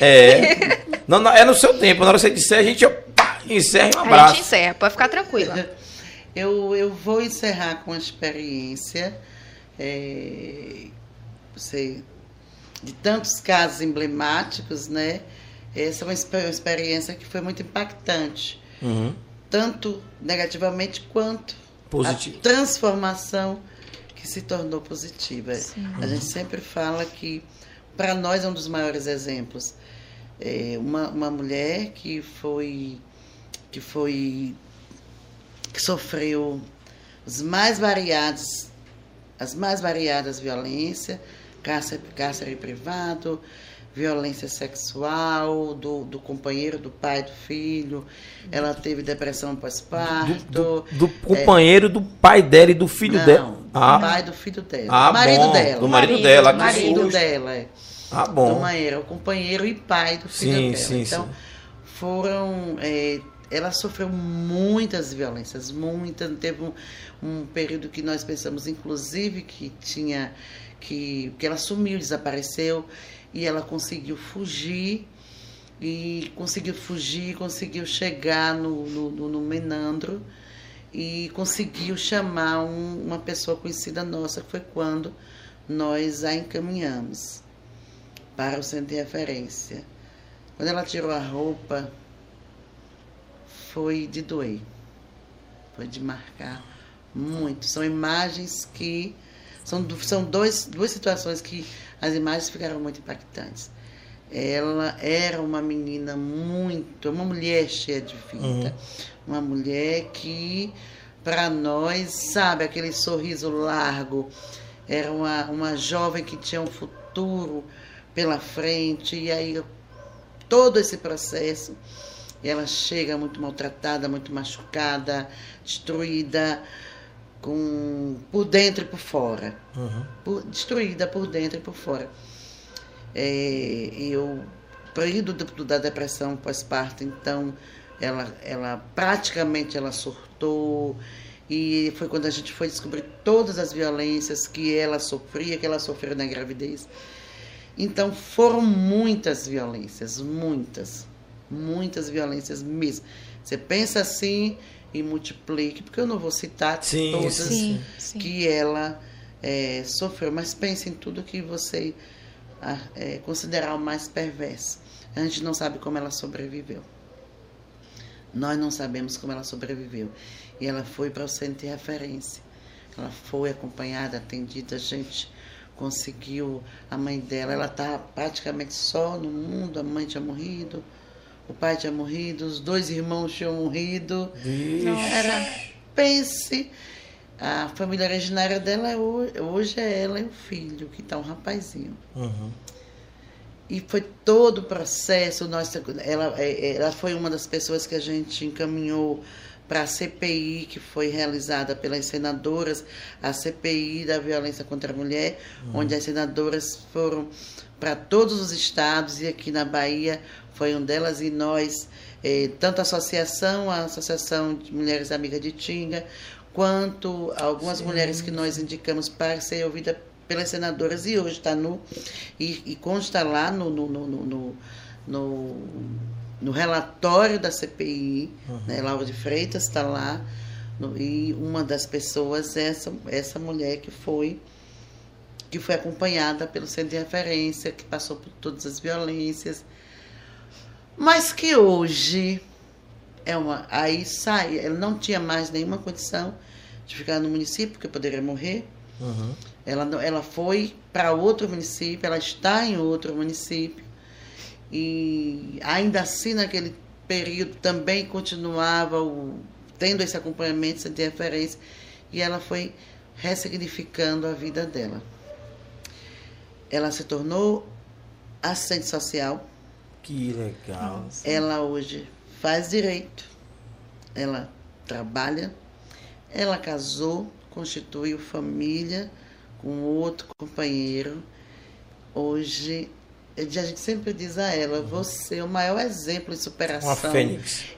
É. não, não, é no seu tempo. Na hora que você disser, a gente pá, encerra e um A abraço. gente encerra, pode ficar tranquila. Eu, eu vou encerrar com a experiência é, sei, de tantos casos emblemáticos, né? Essa é uma exper- uma experiência que foi muito impactante, Uhum. tanto negativamente quanto Positivo. a transformação que se tornou positiva. A gente sempre fala que, para nós, é um dos maiores exemplos. É uma, uma mulher que foi, que foi, que sofreu os mais variados as mais variadas violências, cárcere, cárcere privado, violência sexual do, do companheiro, do pai, do filho. Ela teve depressão pós-parto. Do, do, do companheiro, é, do pai dela e do filho não, dela. Ah. Do pai do filho dela. Ah, do marido bom, dela. Do marido, marido dela. Do marido dela, é. Ah, bom. Então, era o companheiro e pai do filho sim, dela. Sim, então, sim. foram. É, ela sofreu muitas violências, muitas. Teve um, um período que nós pensamos, inclusive, que tinha. que, que ela sumiu, desapareceu, e ela conseguiu fugir. E conseguiu fugir, conseguiu chegar no, no, no, Menandro e conseguiu chamar um, uma pessoa conhecida nossa, que foi quando nós a encaminhamos para o centro de referência. Quando ela tirou a roupa, foi de doer, foi de marcar muito. São imagens que. São, são dois, duas situações que as imagens ficaram muito impactantes. Ela era uma menina muito, uma mulher cheia de vida, uhum. uma mulher que, para nós, sabe, aquele sorriso largo, era uma, uma jovem que tinha um futuro pela frente, e aí todo esse processo, ela chega muito maltratada, muito machucada, destruída, com, por dentro e por fora. Uhum. Por, destruída por dentro e por fora. É, eu, período da depressão pós-parto, então, ela, ela praticamente ela surtou, e foi quando a gente foi descobrir todas as violências que ela sofria, que ela sofreu na gravidez. Então foram muitas violências, muitas, muitas violências mesmo. Você pensa assim e multiplique, porque eu não vou citar sim, todas sim, sim. que ela é, sofreu, mas pense em tudo que você é, considerar o mais perverso. A gente não sabe como ela sobreviveu. Nós não sabemos como ela sobreviveu. E ela foi para o centro de referência. Ela foi acompanhada, atendida, a gente conseguiu a mãe dela. Ela está praticamente só no mundo, a mãe tinha morrido, o pai tinha morrido, os dois irmãos tinham morrido. Era, pense, a família originária dela é hoje é ela e o filho, que está um rapazinho. Uhum. E foi todo o processo. Nós, ela, ela foi uma das pessoas que a gente encaminhou para a CPI que foi realizada pelas senadoras, a CPI da violência contra a mulher, uhum. onde as senadoras foram para todos os estados e aqui na Bahia foi um delas e nós, eh, tanto a associação, a Associação de Mulheres Amigas de Tinga, quanto algumas Sim. mulheres que nós indicamos para ser ouvida pelas senadoras e hoje está no e, e consta lá no, no, no, no, no no relatório da CPI, uhum. né, Laura de Freitas está lá, no, e uma das pessoas é essa, essa mulher que foi que foi acompanhada pelo centro de referência, que passou por todas as violências, mas que hoje é uma aí sai, ela não tinha mais nenhuma condição de ficar no município, porque poderia morrer. Uhum. Ela, ela foi para outro município, ela está em outro município e ainda assim, naquele período, também continuava o, tendo esse acompanhamento, essa referência, e ela foi ressignificando a vida dela. Ela se tornou assistente social. Que legal. Ela hoje faz direito, ela trabalha, ela casou, constituiu família com outro companheiro. Hoje a gente sempre diz a ela, você é o maior exemplo de superação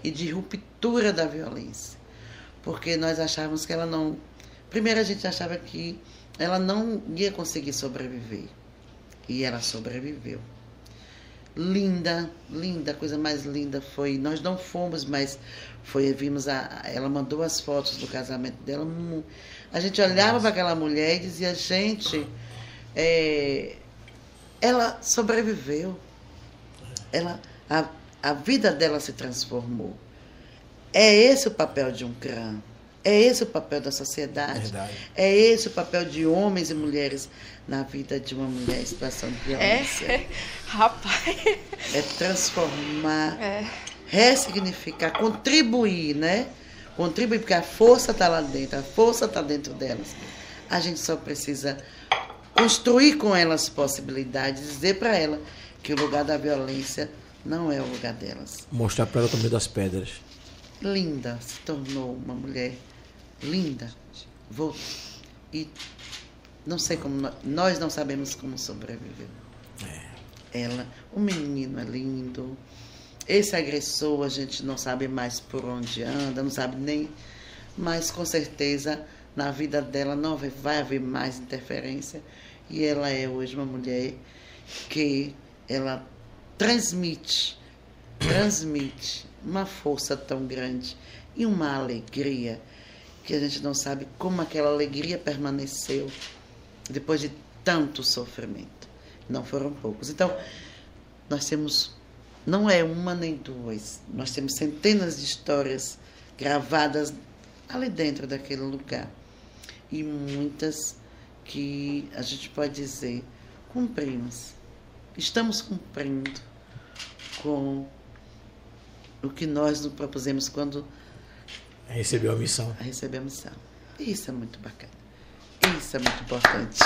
e de ruptura da violência. Porque nós achávamos que ela não. Primeiro a gente achava que ela não ia conseguir sobreviver. E ela sobreviveu. Linda, linda, a coisa mais linda foi. Nós não fomos, mas foi, vimos a. Ela mandou as fotos do casamento dela. A gente olhava para aquela mulher e dizia, gente. É, ela sobreviveu. Ela, a, a vida dela se transformou. É esse o papel de um crã. É esse o papel da sociedade. Verdade. É esse o papel de homens e mulheres na vida de uma mulher em situação de violência. É, rapaz. É transformar, É. ressignificar, contribuir, né? Contribuir, porque a força está lá dentro, a força está dentro delas. A gente só precisa construir com elas possibilidades, dizer para ela que o lugar da violência não é o lugar delas. Mostrar para ela também das pedras. Linda, se tornou uma mulher linda. Vou, e não sei como, nós não sabemos como sobreviveu. É. Ela, o menino é lindo. Esse agressor a gente não sabe mais por onde anda, não sabe nem. Mas com certeza na vida dela não vai haver mais interferência. E ela é hoje uma mulher que ela transmite, transmite uma força tão grande e uma alegria que a gente não sabe como aquela alegria permaneceu depois de tanto sofrimento. Não foram poucos. Então, nós temos, não é uma nem duas, nós temos centenas de histórias gravadas ali dentro daquele lugar. E muitas que a gente pode dizer cumprimos estamos cumprindo com o que nós nos propusemos quando recebeu a missão. Recebeu a missão. Isso é muito bacana. Isso é muito importante.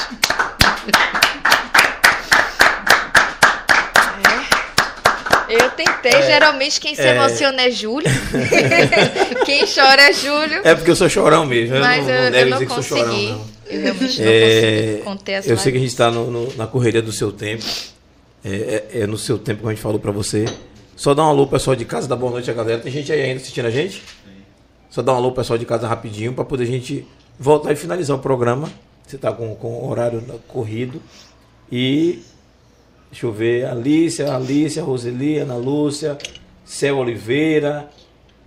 É. Eu tentei, é, geralmente quem se é, emociona é Júlio. quem chora é Júlio. É porque eu sou chorão mesmo. Mas eu não, eu, não eu não consegui. Chorão, não. Eu realmente não é, consigo conter essa Eu sei que a gente está na correria do seu tempo. É, é, é, no seu tempo que a gente falou para você. Só dá um alô pessoal de casa, dá boa noite a galera. Tem gente aí ainda assistindo a gente? Só dá um alô pessoal de casa rapidinho para poder a gente voltar e finalizar o programa. Você tá com, com o horário corrido. E deixa eu ver, Alicia, Alicia, Roseli, Ana Lúcia, Céu Oliveira,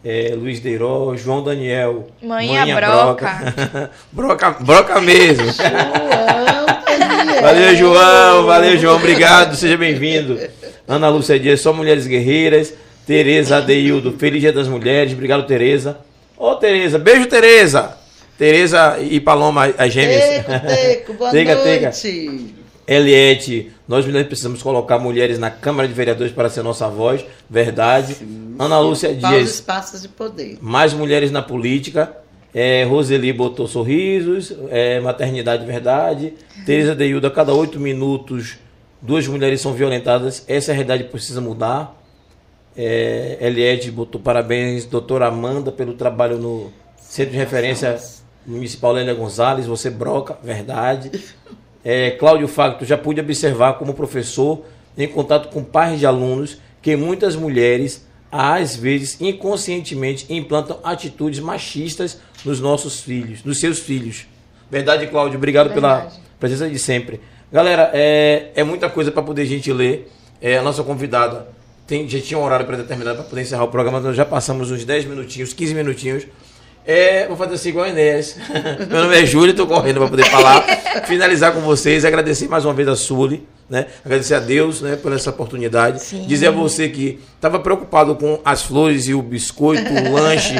é, Luiz Deiró, João Daniel. Manhã, broca. broca. broca. mesmo. valeu, João. Valeu, João. Obrigado. Seja bem-vindo. Ana Lúcia Dias, só mulheres guerreiras. Tereza Adeildo, Feliz Dia das Mulheres. Obrigado, Tereza. Ô, Tereza. Beijo, Tereza. Tereza e Paloma, as gêmeas. Teco, teco. Boa teca, noite. Teca. Eliette, nós mulheres precisamos colocar mulheres na Câmara de Vereadores para ser nossa voz, verdade. Sim, Ana Lúcia Dias. espaços de poder. Mais mulheres na política. É, Roseli botou sorrisos, é, maternidade verdade. Teresa Deilda, cada oito minutos, duas mulheres são violentadas. Essa é realidade precisa mudar. É, Eliette botou parabéns, doutora Amanda, pelo trabalho no Centro de Referência Municipal Lélia Gonzalez. Você broca, verdade. É, Cláudio Facto já pude observar como professor, em contato com pais de alunos, que muitas mulheres, às vezes inconscientemente, implantam atitudes machistas nos nossos filhos, nos seus filhos. Verdade, Cláudio? Obrigado Verdade. pela presença de sempre. Galera, é, é muita coisa para poder a gente ler. É, a nossa convidada tem, já tinha um horário pré-determinado para poder encerrar o programa, nós já passamos uns 10 minutinhos, 15 minutinhos. É, vou fazer assim igual a Inês. Meu nome é Júlio, estou correndo para poder falar. Finalizar com vocês, agradecer mais uma vez a Sully, né? Agradecer a Deus, né, por essa oportunidade. Sim. Dizer a você que estava preocupado com as flores e o biscoito, o lanche,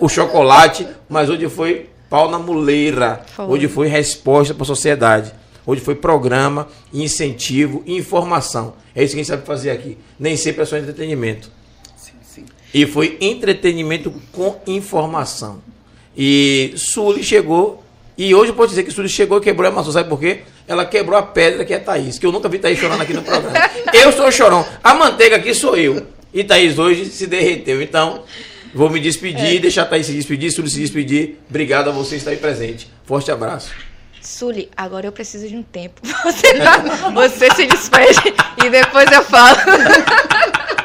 o chocolate, mas hoje foi pau na muleira. Foi. Hoje foi resposta para a sociedade. Hoje foi programa, incentivo informação. É isso que a gente sabe fazer aqui. Nem sempre é só entretenimento. E foi entretenimento com informação. E Sully chegou, e hoje eu posso dizer que Sully chegou e quebrou a maçã. Sabe por quê? Ela quebrou a pedra que é Thaís, que eu nunca vi Thaís chorando aqui no programa. eu sou chorão. A manteiga aqui sou eu. E Thaís hoje se derreteu. Então, vou me despedir, é. deixar a Thaís se despedir, Sully se despedir. Obrigado a você estar aí presente. Forte abraço. Sully, agora eu preciso de um tempo. Você, você se despede e depois eu falo.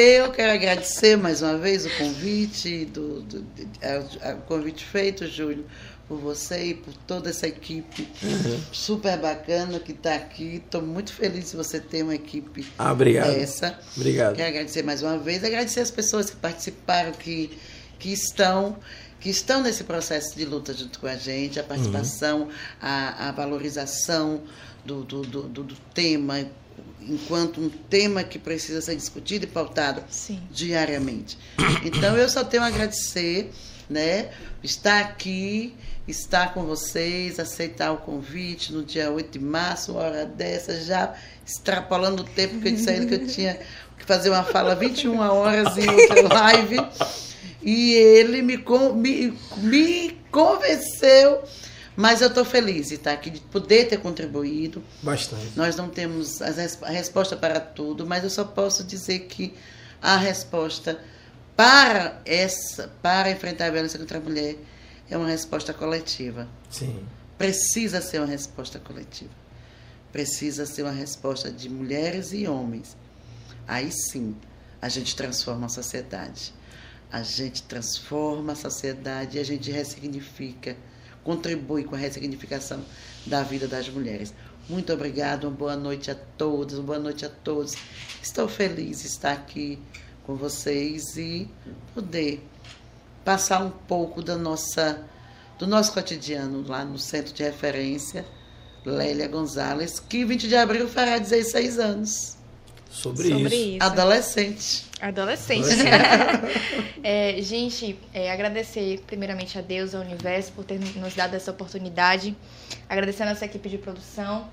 Eu quero agradecer mais uma vez o convite, do, do, do a, a, o convite feito, Júlio, por você e por toda essa equipe uhum. super bacana que está aqui. Estou muito feliz de você ter uma equipe ah, obrigado. essa. Obrigado. Quero agradecer mais uma vez, agradecer as pessoas que participaram, que, que estão que estão nesse processo de luta junto com a gente, a participação, uhum. a, a valorização do, do, do, do tema, enquanto um tema que precisa ser discutido e pautado Sim. diariamente. Então eu só tenho a agradecer, né, estar aqui, estar com vocês, aceitar o convite no dia 8 de março, uma hora dessa, já extrapolando o tempo que eu disse que eu tinha que fazer uma fala 21 horas em outra live. E ele me, me, me convenceu Mas eu estou feliz de estar aqui, de poder ter contribuído. Bastante. Nós não temos a resposta para tudo, mas eu só posso dizer que a resposta para essa, para enfrentar a violência contra a mulher, é uma resposta coletiva. Sim. Precisa ser uma resposta coletiva. Precisa ser uma resposta de mulheres e homens. Aí sim, a gente transforma a sociedade. A gente transforma a sociedade e a gente ressignifica, contribui com a ressignificação da vida das mulheres. Muito obrigada, uma boa noite a todos, uma boa noite a todos. Estou feliz de estar aqui com vocês e poder passar um pouco da nossa, do nosso cotidiano lá no Centro de Referência Lélia Gonzalez, que 20 de abril fará 16 anos. Sobre, Sobre isso. isso. Adolescente. Adolescente. é, gente, é, agradecer primeiramente a Deus, ao universo, por ter nos dado essa oportunidade. Agradecer a nossa equipe de produção.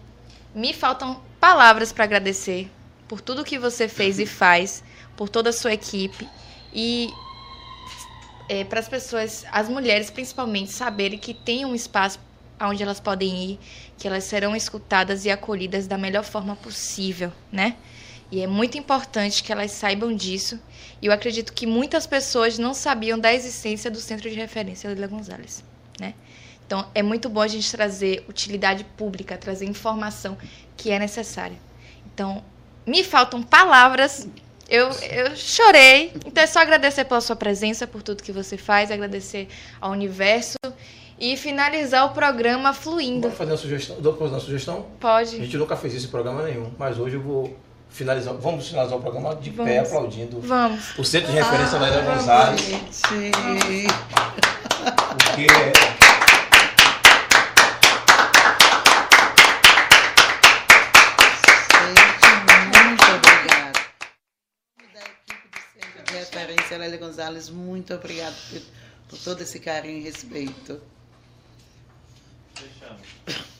Me faltam palavras para agradecer por tudo que você fez e faz, por toda a sua equipe. E é, para as pessoas, as mulheres principalmente, saberem que tem um espaço onde elas podem ir, que elas serão escutadas e acolhidas da melhor forma possível, né? E é muito importante que elas saibam disso. E eu acredito que muitas pessoas não sabiam da existência do Centro de Referência Lila Gonzalez, né? Então, é muito bom a gente trazer utilidade pública, trazer informação que é necessária. Então, me faltam palavras. Eu, eu chorei. Então, é só agradecer pela sua presença, por tudo que você faz, agradecer ao universo e finalizar o programa fluindo. Pode fazer uma sugestão? Fazer uma sugestão? Pode. A gente nunca fez esse programa nenhum, mas hoje eu vou finalizar. Vamos finalizar o programa de vamos. pé, aplaudindo. Vamos. O Centro de Referência ah, Lélia Gonzalez. Sim. Porque referência Lélia Gonzalez, muito obrigada por, por todo esse carinho e respeito. Fechamos.